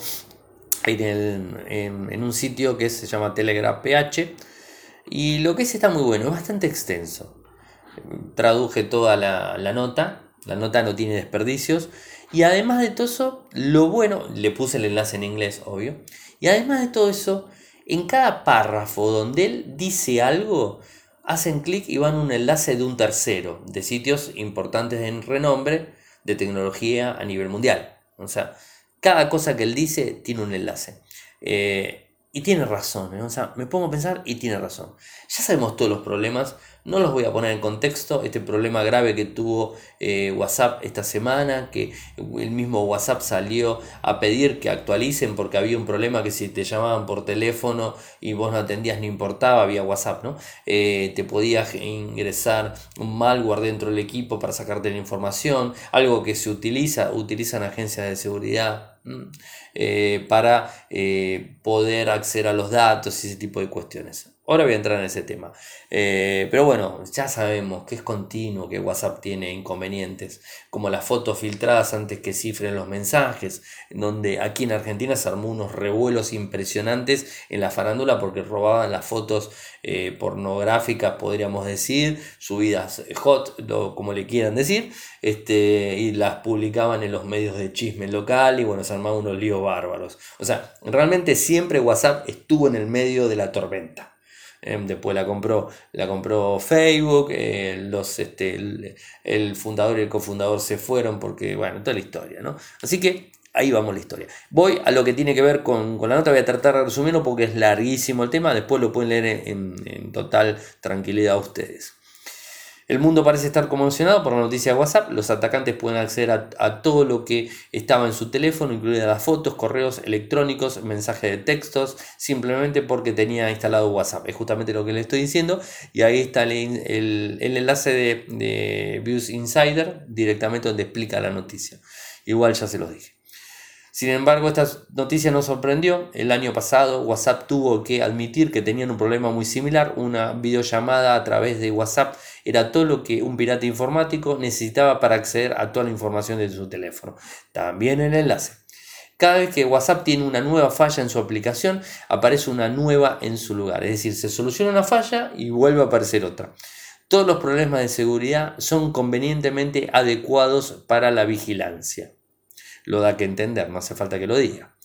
A: en, un sitio que se llama Telegram PH y lo que es está muy bueno, es bastante extenso. Traduje toda la, la nota, la nota no tiene desperdicios y además de todo eso, lo bueno, le puse el enlace en inglés, obvio, y además de todo eso, en cada párrafo donde él dice algo, hacen clic y van a un enlace de un tercero, de sitios importantes en renombre, de tecnología a nivel mundial. O sea, cada cosa que él dice tiene un enlace. Eh, y tiene razón, ¿eh? o sea, me pongo a pensar y tiene razón. Ya sabemos todos los problemas no los voy a poner en contexto, este problema grave que tuvo eh, WhatsApp esta semana, que el mismo WhatsApp salió a pedir que actualicen porque había un problema que si te llamaban por teléfono y vos no atendías no importaba, había WhatsApp, ¿no? Eh, te podías ingresar un malware dentro del equipo para sacarte la información, algo que se utiliza, utilizan agencias de seguridad eh, para poder acceder a los datos y ese tipo de cuestiones. Ahora voy a entrar en ese tema. Eh, pero bueno, ya sabemos que es continuo, que WhatsApp tiene inconvenientes, como las fotos filtradas antes que cifren los mensajes, donde aquí en Argentina se armó unos revuelos impresionantes en la farándula porque robaban las fotos eh, pornográficas, podríamos decir, subidas hot, como le quieran decir, este, y las publicaban en los medios de chisme local y bueno, se armaban unos líos bárbaros. O sea, realmente siempre WhatsApp estuvo en el medio de la tormenta. Em, después la compró, la compró Facebook, eh, los, este, el, fundador y el cofundador se fueron porque, bueno, toda la historia, ¿no? Así que ahí vamos la historia. Voy a lo que tiene que ver con, la nota, voy a tratar de resumirlo porque es larguísimo el tema, después lo pueden leer en, en total tranquilidad ustedes. El mundo parece estar conmocionado por la noticia de WhatsApp. Los atacantes pueden acceder a, todo lo que estaba en su teléfono, incluidas las fotos, correos electrónicos, mensajes de textos, simplemente porque tenía instalado WhatsApp. Es justamente lo que le estoy diciendo. Y ahí está el, enlace de, de Views Insider directamente donde explica la noticia. Igual ya se los dije. Sin embargo, esta noticia nos sorprendió. El año pasado WhatsApp tuvo que admitir que tenían un problema muy similar. Una videollamada a través de WhatsApp era todo lo que un pirata informático necesitaba para acceder a toda la información de su teléfono. También el enlace. Cada vez que WhatsApp tiene una nueva falla en su aplicación, aparece una nueva en su lugar. Es decir, se soluciona una falla y vuelve a aparecer otra. Todos los problemas de seguridad son convenientemente adecuados para la vigilancia lo da que entender, no hace falta que lo diga.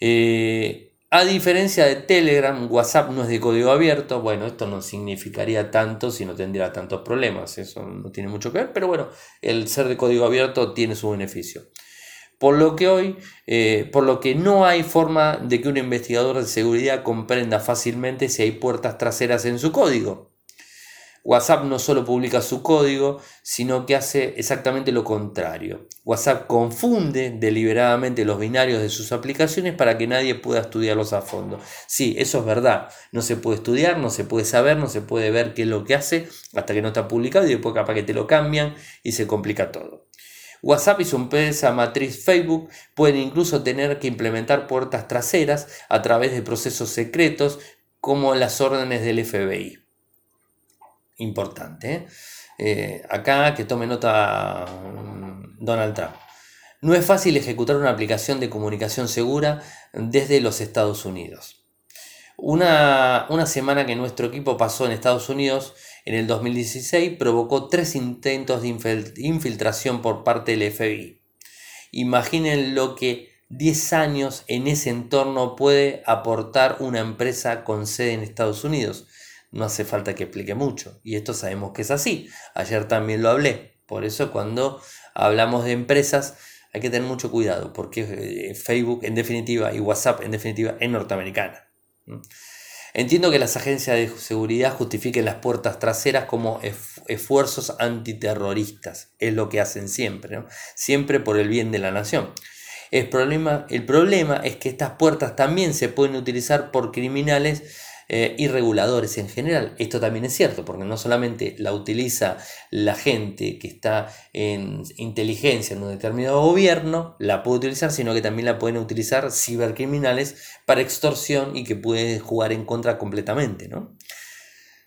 A: Eh, a diferencia de Telegram, WhatsApp no es de código abierto. Bueno, esto no significaría tanto si no tendría tantos problemas. Eso no tiene mucho que ver, pero bueno, el ser de código abierto tiene su beneficio. Por lo que hoy, eh, por lo que no hay forma de que un investigador de seguridad comprenda fácilmente si hay puertas traseras en su código. WhatsApp no solo publica su código, sino que hace exactamente lo contrario. WhatsApp confunde deliberadamente los binarios de sus aplicaciones para que nadie pueda estudiarlos a fondo. Sí, eso es verdad. No se puede estudiar, no se puede saber, no se puede ver qué es lo que hace hasta que no está publicado y después capaz que te lo cambian y se complica todo. WhatsApp y su empresa matriz Facebook pueden incluso tener que implementar puertas traseras a través de procesos secretos como las órdenes del FBI importante. ¿eh? Acá que tome nota mm, Donald Trump. No es fácil ejecutar una aplicación de comunicación segura desde los Estados Unidos. Una, una, semana que nuestro equipo pasó en Estados Unidos en el 2016 provocó tres intentos de infiltración por parte del FBI. Imaginen lo que 10 años en ese entorno puede aportar una empresa con sede en Estados Unidos no hace falta que explique mucho. Y esto sabemos que es así. Ayer también lo hablé. Por eso cuando hablamos de empresas, hay que tener mucho cuidado porque eh, Facebook en definitiva y WhatsApp en definitiva es norteamericana. Entiendo que las agencias de seguridad justifiquen las puertas traseras como esfuerzos antiterroristas, es lo que hacen siempre, siempre por el bien de la nación. Problema, el problema es que estas puertas también se pueden utilizar por criminales eh, y reguladores en general. Esto también es cierto, porque no solamente la utiliza la gente que está en inteligencia en un determinado gobierno, la puede utilizar, sino que también la pueden utilizar cibercriminales para extorsión y que pueden jugar en contra completamente. ¿no?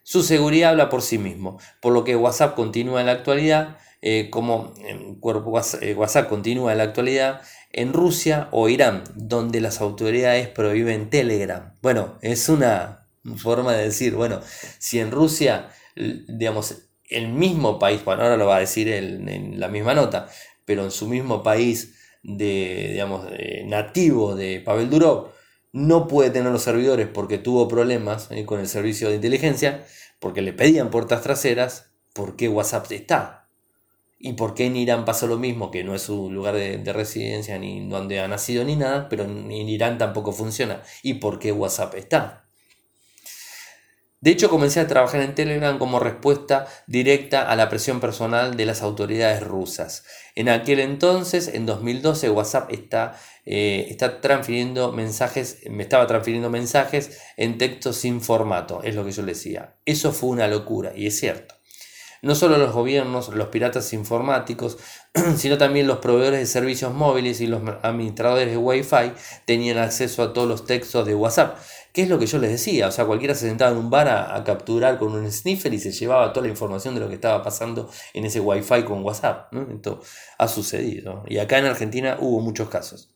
A: Su seguridad habla por sí mismo, por lo que WhatsApp continúa en la actualidad, eh, como cuerpo eh, WhatsApp continúa en la actualidad en Rusia o Irán, donde las autoridades prohíben Telegram. Bueno, es una forma de decir, bueno, si en Rusia, digamos, el mismo país, bueno, ahora lo va a decir en la misma nota, pero en su mismo país de, digamos, nativo de Pavel Durov, no puede tener los servidores porque tuvo problemas eh, con el servicio de inteligencia, porque le pedían puertas traseras, ¿por qué WhatsApp está? ¿Y por qué en Irán pasa lo mismo? Que no es su lugar de, de, residencia ni donde ha nacido ni nada, pero en Irán tampoco funciona. ¿Y por qué WhatsApp está? De hecho, comencé a trabajar en Telegram como respuesta directa a la presión personal de las autoridades rusas. En aquel entonces, en 2012, WhatsApp está, eh, está transfiriendo mensajes, me estaba transfiriendo mensajes en texto sin formato, es lo que yo le decía. Eso fue una locura, y es cierto. No solo los gobiernos, los piratas informáticos, sino también los proveedores de servicios móviles y los administradores de Wi-Fi tenían acceso a todos los textos de WhatsApp. ¿Qué es lo que yo les decía? O sea, cualquiera se sentaba en un bar a, capturar con un sniffer y se llevaba toda la información de lo que estaba pasando en ese Wi-Fi con WhatsApp. Esto ha sucedido. Y acá en Argentina hubo muchos casos.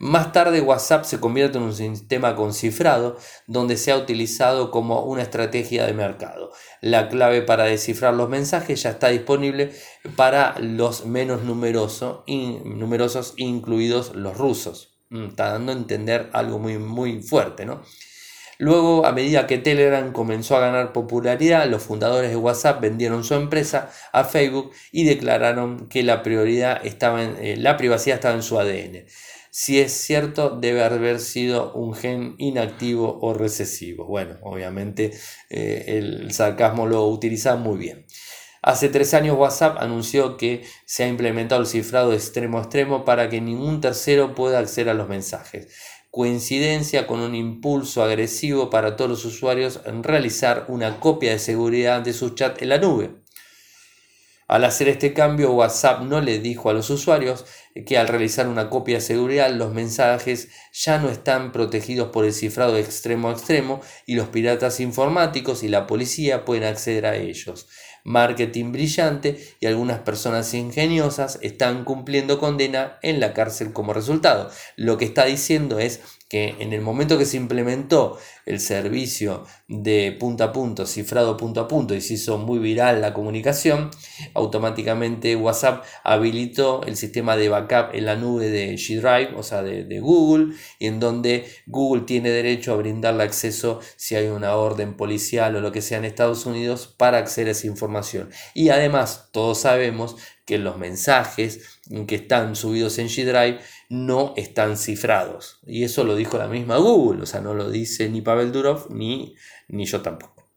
A: Más tarde WhatsApp se convierte en un sistema con cifrado donde se ha utilizado como una estrategia de mercado. La clave para descifrar los mensajes ya está disponible para los menos numerosos, numerosos incluidos los rusos. Mm, está dando a entender algo muy, muy fuerte, ¿no? Luego, a medida que Telegram comenzó a ganar popularidad, los fundadores de WhatsApp vendieron su empresa a Facebook y declararon que la, prioridad estaba en, eh, la privacidad estaba en su ADN. Si es cierto, debe haber sido un gen inactivo o recesivo. Bueno, obviamente eh, el sarcasmo lo utiliza muy bien. Hace tres años WhatsApp anunció que se ha implementado el cifrado extremo a extremo para que ningún tercero pueda acceder a los mensajes. Coincidencia con un impulso agresivo para todos los usuarios en realizar una copia de seguridad de su chat en la nube. Al hacer este cambio, WhatsApp no le dijo a los usuarios que al realizar una copia de seguridad los mensajes ya no están protegidos por el cifrado extremo a extremo y los piratas informáticos y la policía pueden acceder a ellos. Marketing brillante y algunas personas ingeniosas están cumpliendo condena en la cárcel como resultado. Lo que está diciendo es que en el momento que se implementó el servicio de punto a punto, cifrado punto a punto y se hizo muy viral la comunicación, automáticamente WhatsApp habilitó el sistema de backup en la nube de G Drive, o sea, de, Google, y en donde Google tiene derecho a brindarle acceso si hay una orden policial o lo que sea en Estados Unidos para acceder a esa información. Y además, todos sabemos que los mensajes que están subidos en G Drive no están cifrados. Y eso lo dijo la misma Google, o sea, no lo dice ni Pavel Durov ni, ni yo tampoco.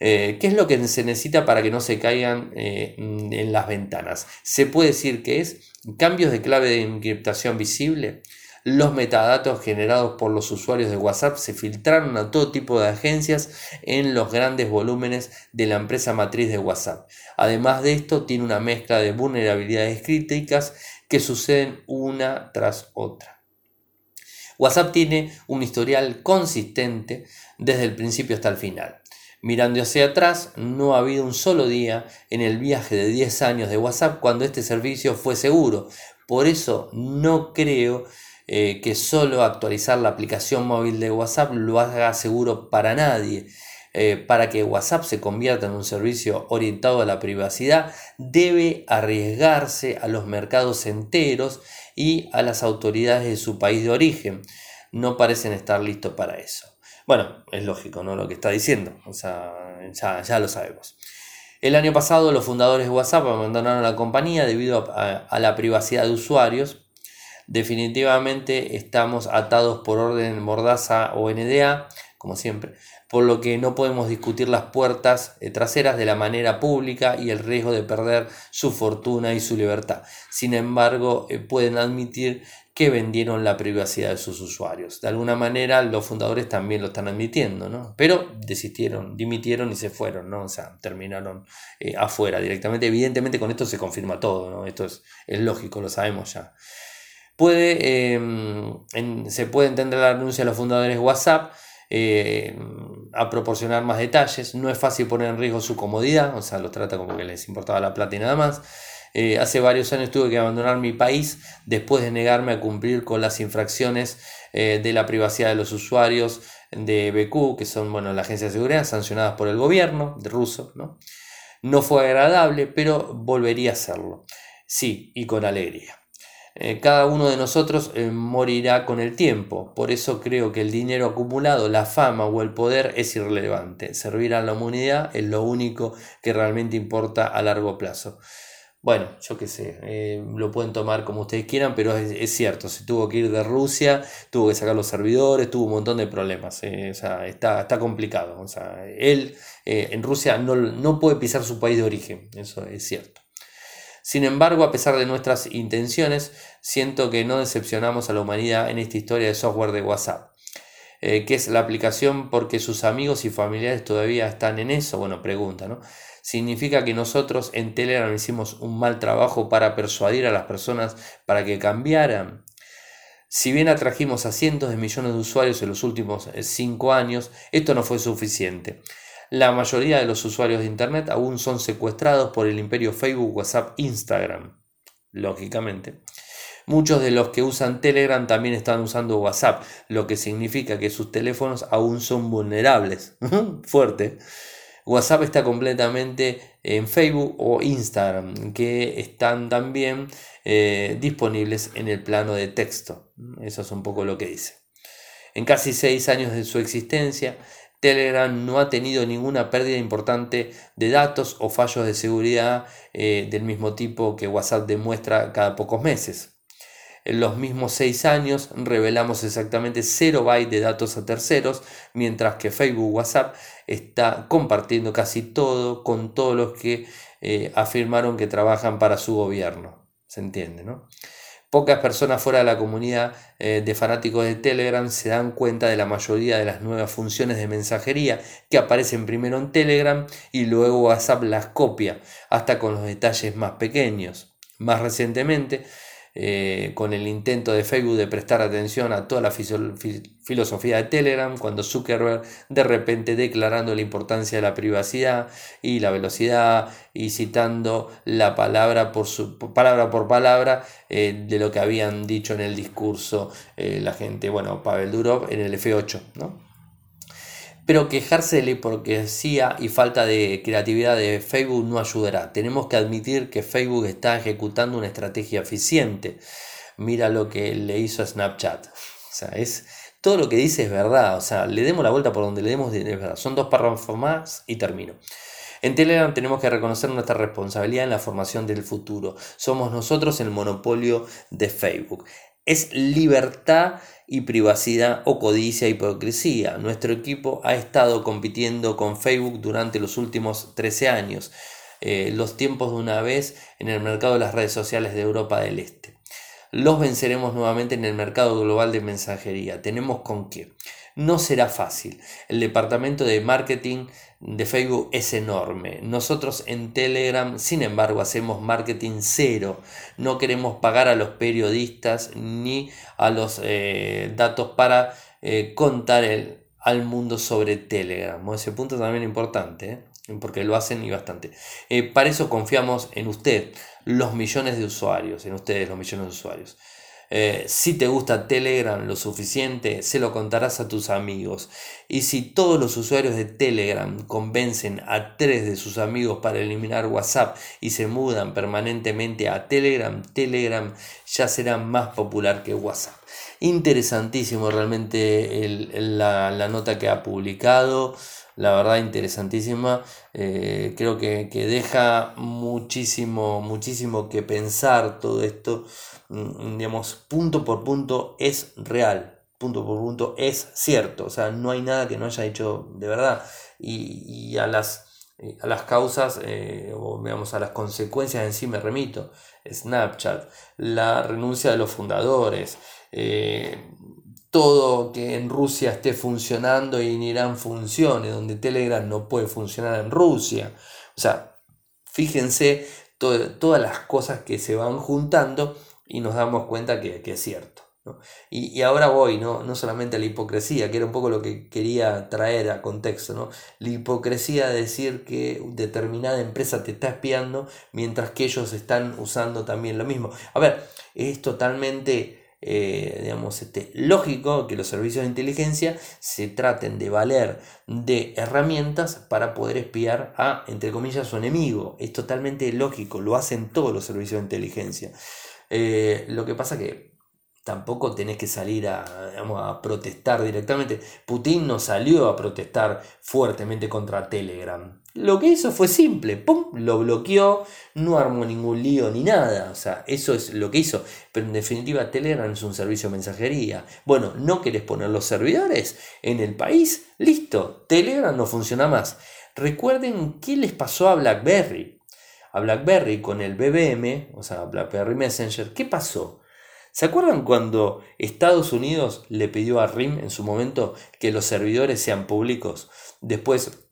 A: Eh, ¿Qué es lo que se necesita para que no se caigan eh, en las ventanas? Se puede decir que es cambios de clave de encriptación visible, los metadatos generados por los usuarios de WhatsApp se filtraron a todo tipo de agencias en los grandes volúmenes de la empresa matriz de WhatsApp. Además de esto, tiene una mezcla de vulnerabilidades críticas que suceden una tras otra. WhatsApp tiene un historial consistente desde el principio hasta el final. Mirando hacia atrás, no ha habido un solo día en el viaje de 10 años de WhatsApp cuando este servicio fue seguro. Por eso no creo eh, que solo actualizar la aplicación móvil de WhatsApp lo haga seguro para nadie. Eh, para que WhatsApp se convierta en un servicio orientado a la privacidad, debe arriesgarse a los mercados enteros y a las autoridades de su país de origen. No parecen estar listos para eso. Bueno, es lógico, ¿no? Lo que está diciendo, o sea, ya, ya lo sabemos. El año pasado los fundadores de WhatsApp abandonaron la compañía debido a, la privacidad de usuarios. Definitivamente estamos atados por orden Mordaza o NDA, como siempre, por lo que no podemos discutir las puertas eh, traseras de la manera pública y el riesgo de perder su fortuna y su libertad. Sin embargo, eh, pueden admitir que vendieron la privacidad de sus usuarios. De alguna manera los fundadores también lo están admitiendo, ¿no? Pero desistieron, dimitieron y se fueron, ¿no? O sea, terminaron eh, afuera directamente. Evidentemente con esto se confirma todo, ¿no? Esto es, lógico, lo sabemos ya. Puede, em, se puede entender la renuncia de los fundadores de WhatsApp eh, a proporcionar más detalles. No es fácil poner en riesgo su comodidad, o sea, lo trata como que les importaba la plata y nada más. Eh, hace varios años tuve que abandonar mi país después de negarme a cumplir con las infracciones eh, de la privacidad de los usuarios de BQ, que son bueno, la agencia de seguridad sancionadas por el gobierno ruso. ¿no? no fue agradable, pero volvería a hacerlo. Sí, y con alegría. Eh, cada uno de nosotros morirá con el tiempo, por eso creo que el dinero acumulado, la fama o el poder es irrelevante. Servir a la humanidad es lo único que realmente importa a largo plazo. Bueno, yo qué sé, eh, lo pueden tomar como ustedes quieran, pero es, cierto, se tuvo que ir de Rusia, tuvo que sacar los servidores, tuvo un montón de problemas, eh, o sea, está, está complicado. O sea, él eh, en Rusia no, no puede pisar su país de origen, eso es cierto. Sin embargo, a pesar de nuestras intenciones, siento que no decepcionamos a la humanidad en esta historia de software de WhatsApp. que es la aplicación porque sus amigos y familiares todavía están en eso? Bueno, pregunta, ¿no? significa que nosotros en Telegram hicimos un mal trabajo para persuadir a las personas para que cambiaran. Si bien atrajimos a cientos de millones de usuarios en los últimos eh, cinco años, esto no fue suficiente. La mayoría de los usuarios de Internet aún son secuestrados por el imperio Facebook, WhatsApp, Instagram, lógicamente. Muchos de los que usan Telegram también están usando WhatsApp, lo que significa que sus teléfonos aún son vulnerables. Fuerte. WhatsApp está completamente en Facebook o Instagram, que están también eh, disponibles en el plano de texto. Eso es un poco lo que dice. En casi seis años de su existencia, Telegram no ha tenido ninguna pérdida importante de datos o fallos de seguridad eh, del mismo tipo que WhatsApp demuestra cada pocos meses. En los mismos seis años revelamos exactamente 0 bytes de datos a terceros, mientras que Facebook WhatsApp está compartiendo casi todo con todos los que eh, afirmaron que trabajan para su gobierno. ¿Se entiende? ¿no? Pocas personas fuera de la comunidad eh, de fanáticos de Telegram se dan cuenta de la mayoría de las nuevas funciones de mensajería que aparecen primero en Telegram y luego WhatsApp las copia, hasta con los detalles más pequeños. Más recientemente, eh, con el intento de Facebook de prestar atención a toda la filosofía de Telegram, cuando Zuckerberg de repente declarando la importancia de la privacidad y la velocidad y citando la palabra por, su, palabra, por palabra eh, de lo que habían dicho en el discurso eh, la gente, bueno, Pavel Durov en el F8, ¿no? Pero quejarse de la y falta de creatividad de Facebook no ayudará. Tenemos que admitir que Facebook está ejecutando una estrategia eficiente. Mira lo que le hizo a Snapchat. O sea, es, todo lo que dice es verdad. O sea, le demos la vuelta por donde le demos es verdad. Son dos párrafos más y termino. En Telegram tenemos que reconocer nuestra responsabilidad en la formación del futuro. Somos nosotros el monopolio de Facebook. Es libertad y privacidad o codicia e hipocresía. Nuestro equipo ha estado compitiendo con Facebook durante los últimos 13 años, eh, los tiempos de una vez en el mercado de las redes sociales de Europa del Este. Los venceremos nuevamente en el mercado global de mensajería. Tenemos con qué. No será fácil. El departamento de marketing de Facebook es enorme. Nosotros en Telegram, sin embargo, hacemos marketing cero. No queremos pagar a los periodistas ni a los eh, datos para eh, contar el, al mundo sobre Telegram. Ese punto también es importante, ¿eh? porque lo hacen y bastante. para eso confiamos en usted, los millones de usuarios, en ustedes, los millones de usuarios. Eh, si te gusta Telegram lo suficiente, se lo contarás a tus amigos. Y si todos los usuarios de Telegram convencen a tres de sus amigos para eliminar WhatsApp y se mudan permanentemente a Telegram, Telegram ya será más popular que WhatsApp. Interesantísimo realmente la, nota que ha publicado. la verdad interesantísima. Eh, creo que, deja muchísimo, muchísimo que pensar todo esto. Digamos, punto por punto es real. Punto por punto es cierto. O sea, no hay nada que no haya hecho de verdad. Y, a las eh, a las causas eh, o digamos a las consecuencias en sí me remito. Snapchat, la renuncia de los fundadores, todo que en Rusia esté funcionando y en Irán funcione, donde Telegram no puede funcionar en Rusia. O sea, fíjense todas las cosas que se van juntando y nos damos cuenta que, es cierto. Y, ahora voy, ¿no? no solamente a la hipocresía, que era un poco lo que quería traer a contexto, ¿no? la hipocresía de decir que determinada empresa te está espiando mientras que ellos están usando también lo mismo. A ver, es totalmente eh, digamos, este, lógico que los servicios de inteligencia se traten de valer de herramientas para poder espiar a, entre comillas, su enemigo. Es totalmente lógico, lo hacen todos los servicios de inteligencia. Eh, lo que pasa que tampoco tenés que salir a, a, protestar directamente. Putin no salió a protestar fuertemente contra Telegram. Lo que hizo fue simple, ¡pum! Lo bloqueó, no armó ningún lío ni nada. O sea, eso es lo que hizo. Pero en definitiva, Telegram es un servicio de mensajería. Bueno, ¿no querés poner los servidores en el país? Listo, Telegram no funciona más. Recuerden qué les pasó a BlackBerry. A BlackBerry con el BBM, o sea, BlackBerry Messenger, ¿qué pasó? ¿Se acuerdan cuando Estados Unidos le pidió a RIM en su momento que los servidores sean públicos? Después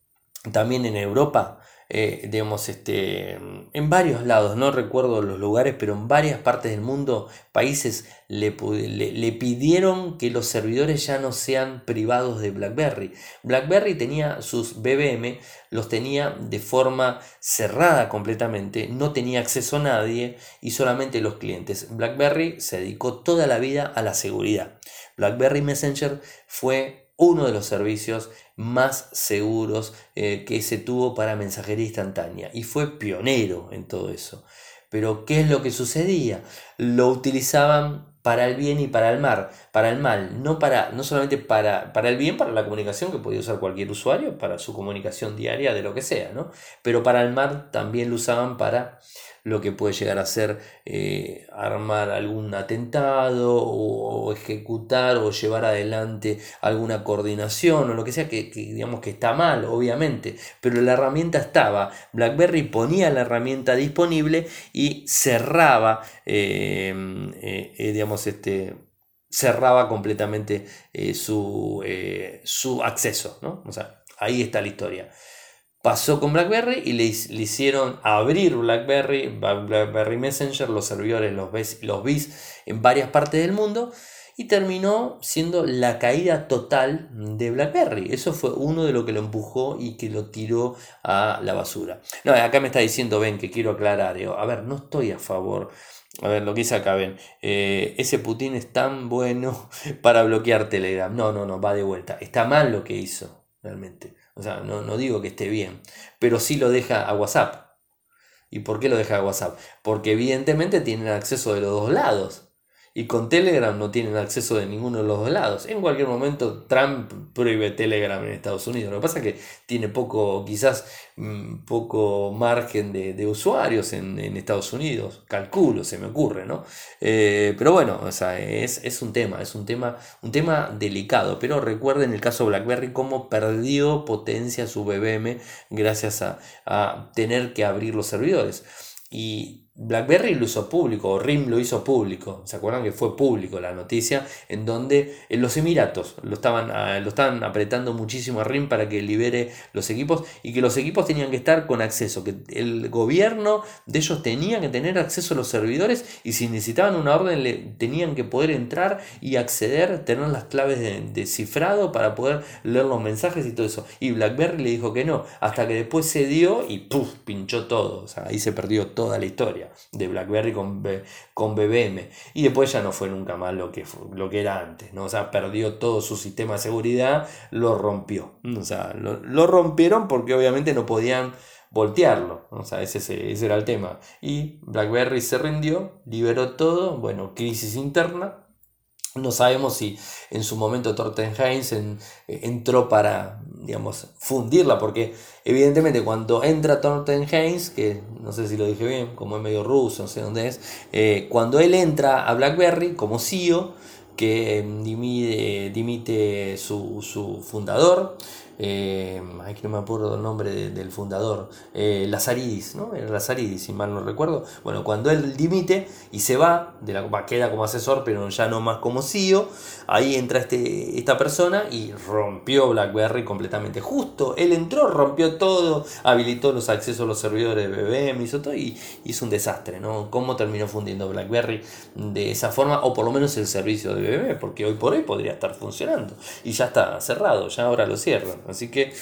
A: también en Europa, eh, digamos, este, en varios lados, no recuerdo los lugares, pero en varias partes del mundo, países le, le, pidieron que los servidores ya no sean privados de BlackBerry. BlackBerry tenía sus BBM, los tenía de forma cerrada completamente, no tenía acceso a nadie y solamente los clientes. BlackBerry se dedicó toda la vida a la seguridad. BlackBerry Messenger fue uno de los servicios más seguros eh, que se tuvo para mensajería instantánea y fue pionero en todo eso. Pero ¿qué es lo que sucedía? Lo utilizaban para el bien y para el mal, para el mal, no para no solamente para, para el bien, para la comunicación que podía usar cualquier usuario, para su comunicación diaria de lo que sea, ¿no? Pero para el mal también lo usaban para lo que puede llegar a ser eh, armar algún atentado o, ejecutar o llevar adelante alguna coordinación o lo que sea que, digamos que está mal, obviamente, pero la herramienta estaba. BlackBerry ponía la herramienta disponible y cerraba, eh, eh, digamos, este cerraba completamente su, su acceso, ¿no? O sea, ahí está la historia pasó con BlackBerry y le, hicieron abrir BlackBerry, BlackBerry Messenger, los servidores, los, los BIS en varias partes del mundo y terminó siendo la caída total de BlackBerry. Eso fue uno de lo que lo empujó y que lo tiró a la basura. No, acá me está diciendo, ven, que quiero aclarar. a ver, no estoy a favor. A ver, lo que dice acá, ven. Eh, ese Putin es tan bueno para bloquear Telegram. No, no, no, va de vuelta. Está mal lo que hizo, realmente. O sea, no, digo que esté bien, pero sí lo deja a WhatsApp. ¿Y por qué lo deja a WhatsApp? Porque evidentemente tienen acceso de los dos lados. Y con Telegram no tienen acceso de ninguno de los dos lados. En cualquier momento Trump prohíbe Telegram en Estados Unidos. Lo que pasa es que tiene poco, quizás mm, poco margen de, usuarios en, Estados Unidos. Calculo, se me ocurre, ¿no? Eh, pero bueno, o sea, es, un tema, es un tema, un tema delicado. Pero recuerden el caso BlackBerry cómo perdió potencia su BBM gracias a, a tener que abrir los servidores. Y BlackBerry lo hizo público, o RIM lo hizo público. ¿Se acuerdan que fue público la noticia? En donde los Emiratos lo estaban, ah, lo estaban apretando muchísimo a RIM para que libere los equipos y que los equipos tenían que estar con acceso, que el gobierno de ellos tenía que tener acceso a los servidores y si necesitaban una orden le, tenían que poder entrar y acceder, tener las claves de, cifrado para poder leer los mensajes y todo eso. Y BlackBerry le dijo que no, hasta que después se dio y ¡puf! pinchó todo. O sea, ahí se perdió toda la historia de BlackBerry con, con BBM. Y después ya no fue nunca más lo que, lo que era antes, ¿no? O sea, perdió todo su sistema de seguridad, lo rompió. O sea, lo, rompieron porque obviamente no podían voltearlo. O sea, ese, ese, era el tema. Y BlackBerry se rindió, liberó todo, bueno, crisis interna. No sabemos si en su momento Thornton Heinz entró para, digamos, fundirla, porque evidentemente cuando entra Thornton Heinz, que no sé si lo dije bien, como es medio ruso, no sé dónde es, eh, cuando él entra a BlackBerry como CEO, que em, dimite, dimite su, su fundador, eh, ay, que no me acuerdo el nombre del fundador, eh, Lazaridis, ¿no? Era Lazaridis, si mal no recuerdo. Bueno, cuando él dimite y se va, de la, queda como asesor, pero ya no más como CEO, ahí entra este, esta persona y rompió BlackBerry completamente. Justo, él entró, rompió todo, habilitó los accesos a los servidores de BBM, hizo todo y hizo un desastre, ¿no? ¿Cómo terminó fundiendo BlackBerry de esa forma? O por lo menos el servicio de BBM, porque hoy por hoy podría estar funcionando. Y ya está cerrado, ya ahora lo cierran. Así que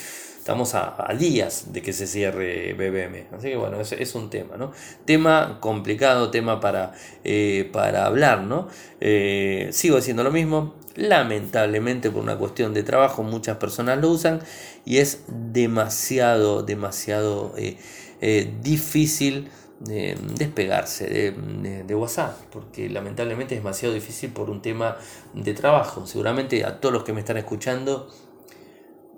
A: estamos a, días de que se cierre BBM. Así que bueno, es, un tema, ¿no? Tema complicado, tema para, eh, para hablar, ¿no? Eh, sigo diciendo lo mismo. Lamentablemente por una cuestión de trabajo muchas personas lo usan y es demasiado, demasiado eh, difícil despegarse de, de, WhatsApp, porque lamentablemente es demasiado difícil por un tema de trabajo. Seguramente a todos los que me están escuchando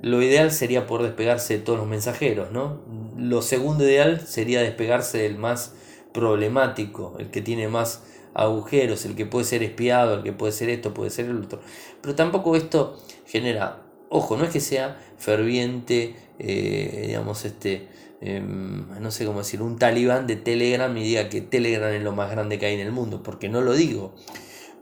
A: lo ideal sería poder despegarse de todos los mensajeros, ¿no? Lo segundo ideal sería despegarse del más problemático, el que tiene más agujeros, el que puede ser espiado, el que puede ser esto, puede ser el otro. Pero tampoco esto genera, ojo, no es que sea ferviente, eh, digamos, este, em, no sé cómo decir, un talibán de Telegram y diga que Telegram es lo más grande que hay en el mundo, porque no lo digo.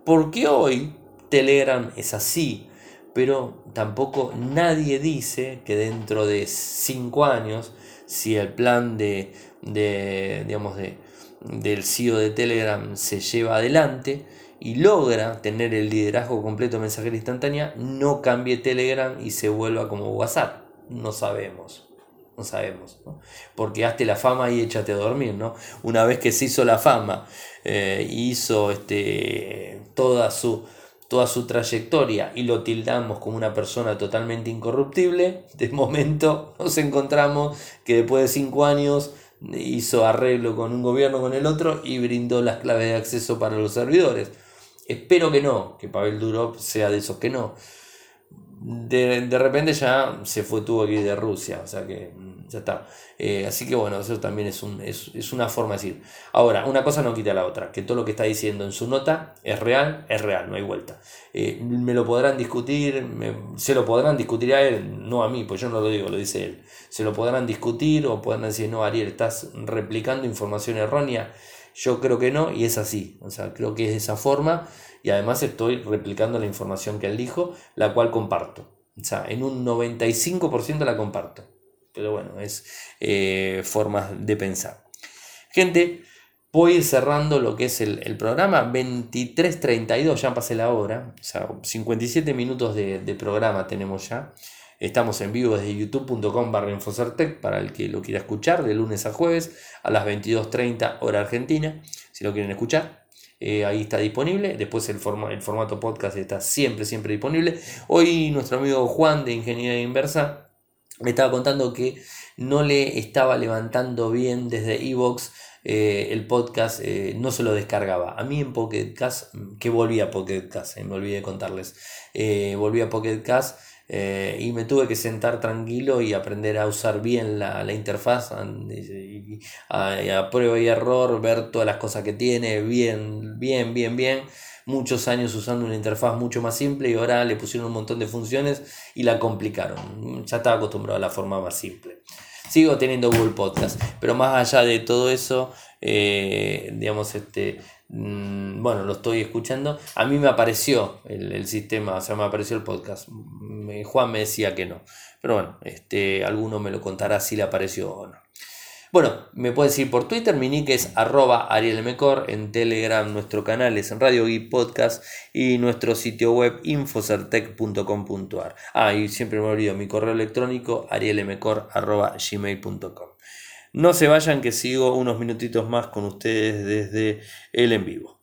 A: Porque hoy Telegram es así, pero tampoco nadie dice que dentro de cinco años, si el plan de, digamos de, del CEO de Telegram se lleva adelante y logra tener el liderazgo completo de mensajería instantánea, no cambie Telegram y se vuelva como WhatsApp. No sabemos. No sabemos, porque hazte la fama y échate a dormir, ¿no? Una vez que se hizo la fama, eh, hizo este, toda su, toda su trayectoria y lo tildamos como una persona totalmente incorruptible, de momento nos encontramos que después de cinco años hizo arreglo con un gobierno con el otro y brindó las claves de acceso para los servidores. Espero que no, que Pavel Durov sea de esos que no. De, de repente ya se fue, tuvo ir de Rusia, o sea que ya está. Eh, así que bueno, eso también es, un, es, una forma de decir. Ahora, una cosa no quita la otra, que todo lo que está diciendo en su nota es real, es real, no hay vuelta. Eh, me lo podrán discutir, se lo podrán discutir a él, no a mí, pues yo no lo digo, lo dice él. Se lo podrán discutir o podrán decir, no, Ariel, estás replicando información errónea. Yo creo que no, y es así. O sea, creo que es esa forma, y además estoy replicando la información que él dijo, la cual comparto. O sea, en un 95% la comparto. Pero bueno, es eh, formas de pensar. Gente, voy a ir cerrando lo que es el, programa. 23.32, ya pasé la hora. O sea, 57 minutos de, programa tenemos ya. Estamos en vivo desde youtube.com barra Infocertec para el que lo quiera escuchar de lunes a jueves a las 22.30 hora argentina. Si lo quieren escuchar, eh, ahí está disponible. Después el, el formato podcast está siempre, siempre disponible. Hoy nuestro amigo Juan de Ingeniería Inversa me estaba contando que no le estaba levantando bien desde Evox eh, el podcast, eh, no se lo descargaba. A mí en Pocket Cast, que volví a Pocket Cast, eh, me olvidé de contarles, volví a Pocket Cast y me tuve que sentar tranquilo y aprender a usar bien la, la interfaz, a, a, prueba y error, ver todas las cosas que tiene, bien, bien, bien, bien muchos años usando una interfaz mucho más simple y ahora le pusieron un montón de funciones y la complicaron. Ya estaba acostumbrado a la forma más simple. Sigo teniendo Google Podcast, pero más allá de todo eso, eh, digamos, este, mm, bueno, lo estoy escuchando. A mí me apareció el, sistema, o sea, me apareció el podcast. Juan me decía que no, pero bueno, este, alguno me lo contará si le apareció o no. Bueno, me puedes seguir por Twitter, mi nick es arroba arielmecor, en Telegram nuestro canal es en Radio Geek Podcast y nuestro sitio web infocertec.com.ar. Ah, y siempre me olvido mi correo electrónico arielmecor.gmail.com. No se vayan que sigo unos minutitos más con ustedes desde el en vivo.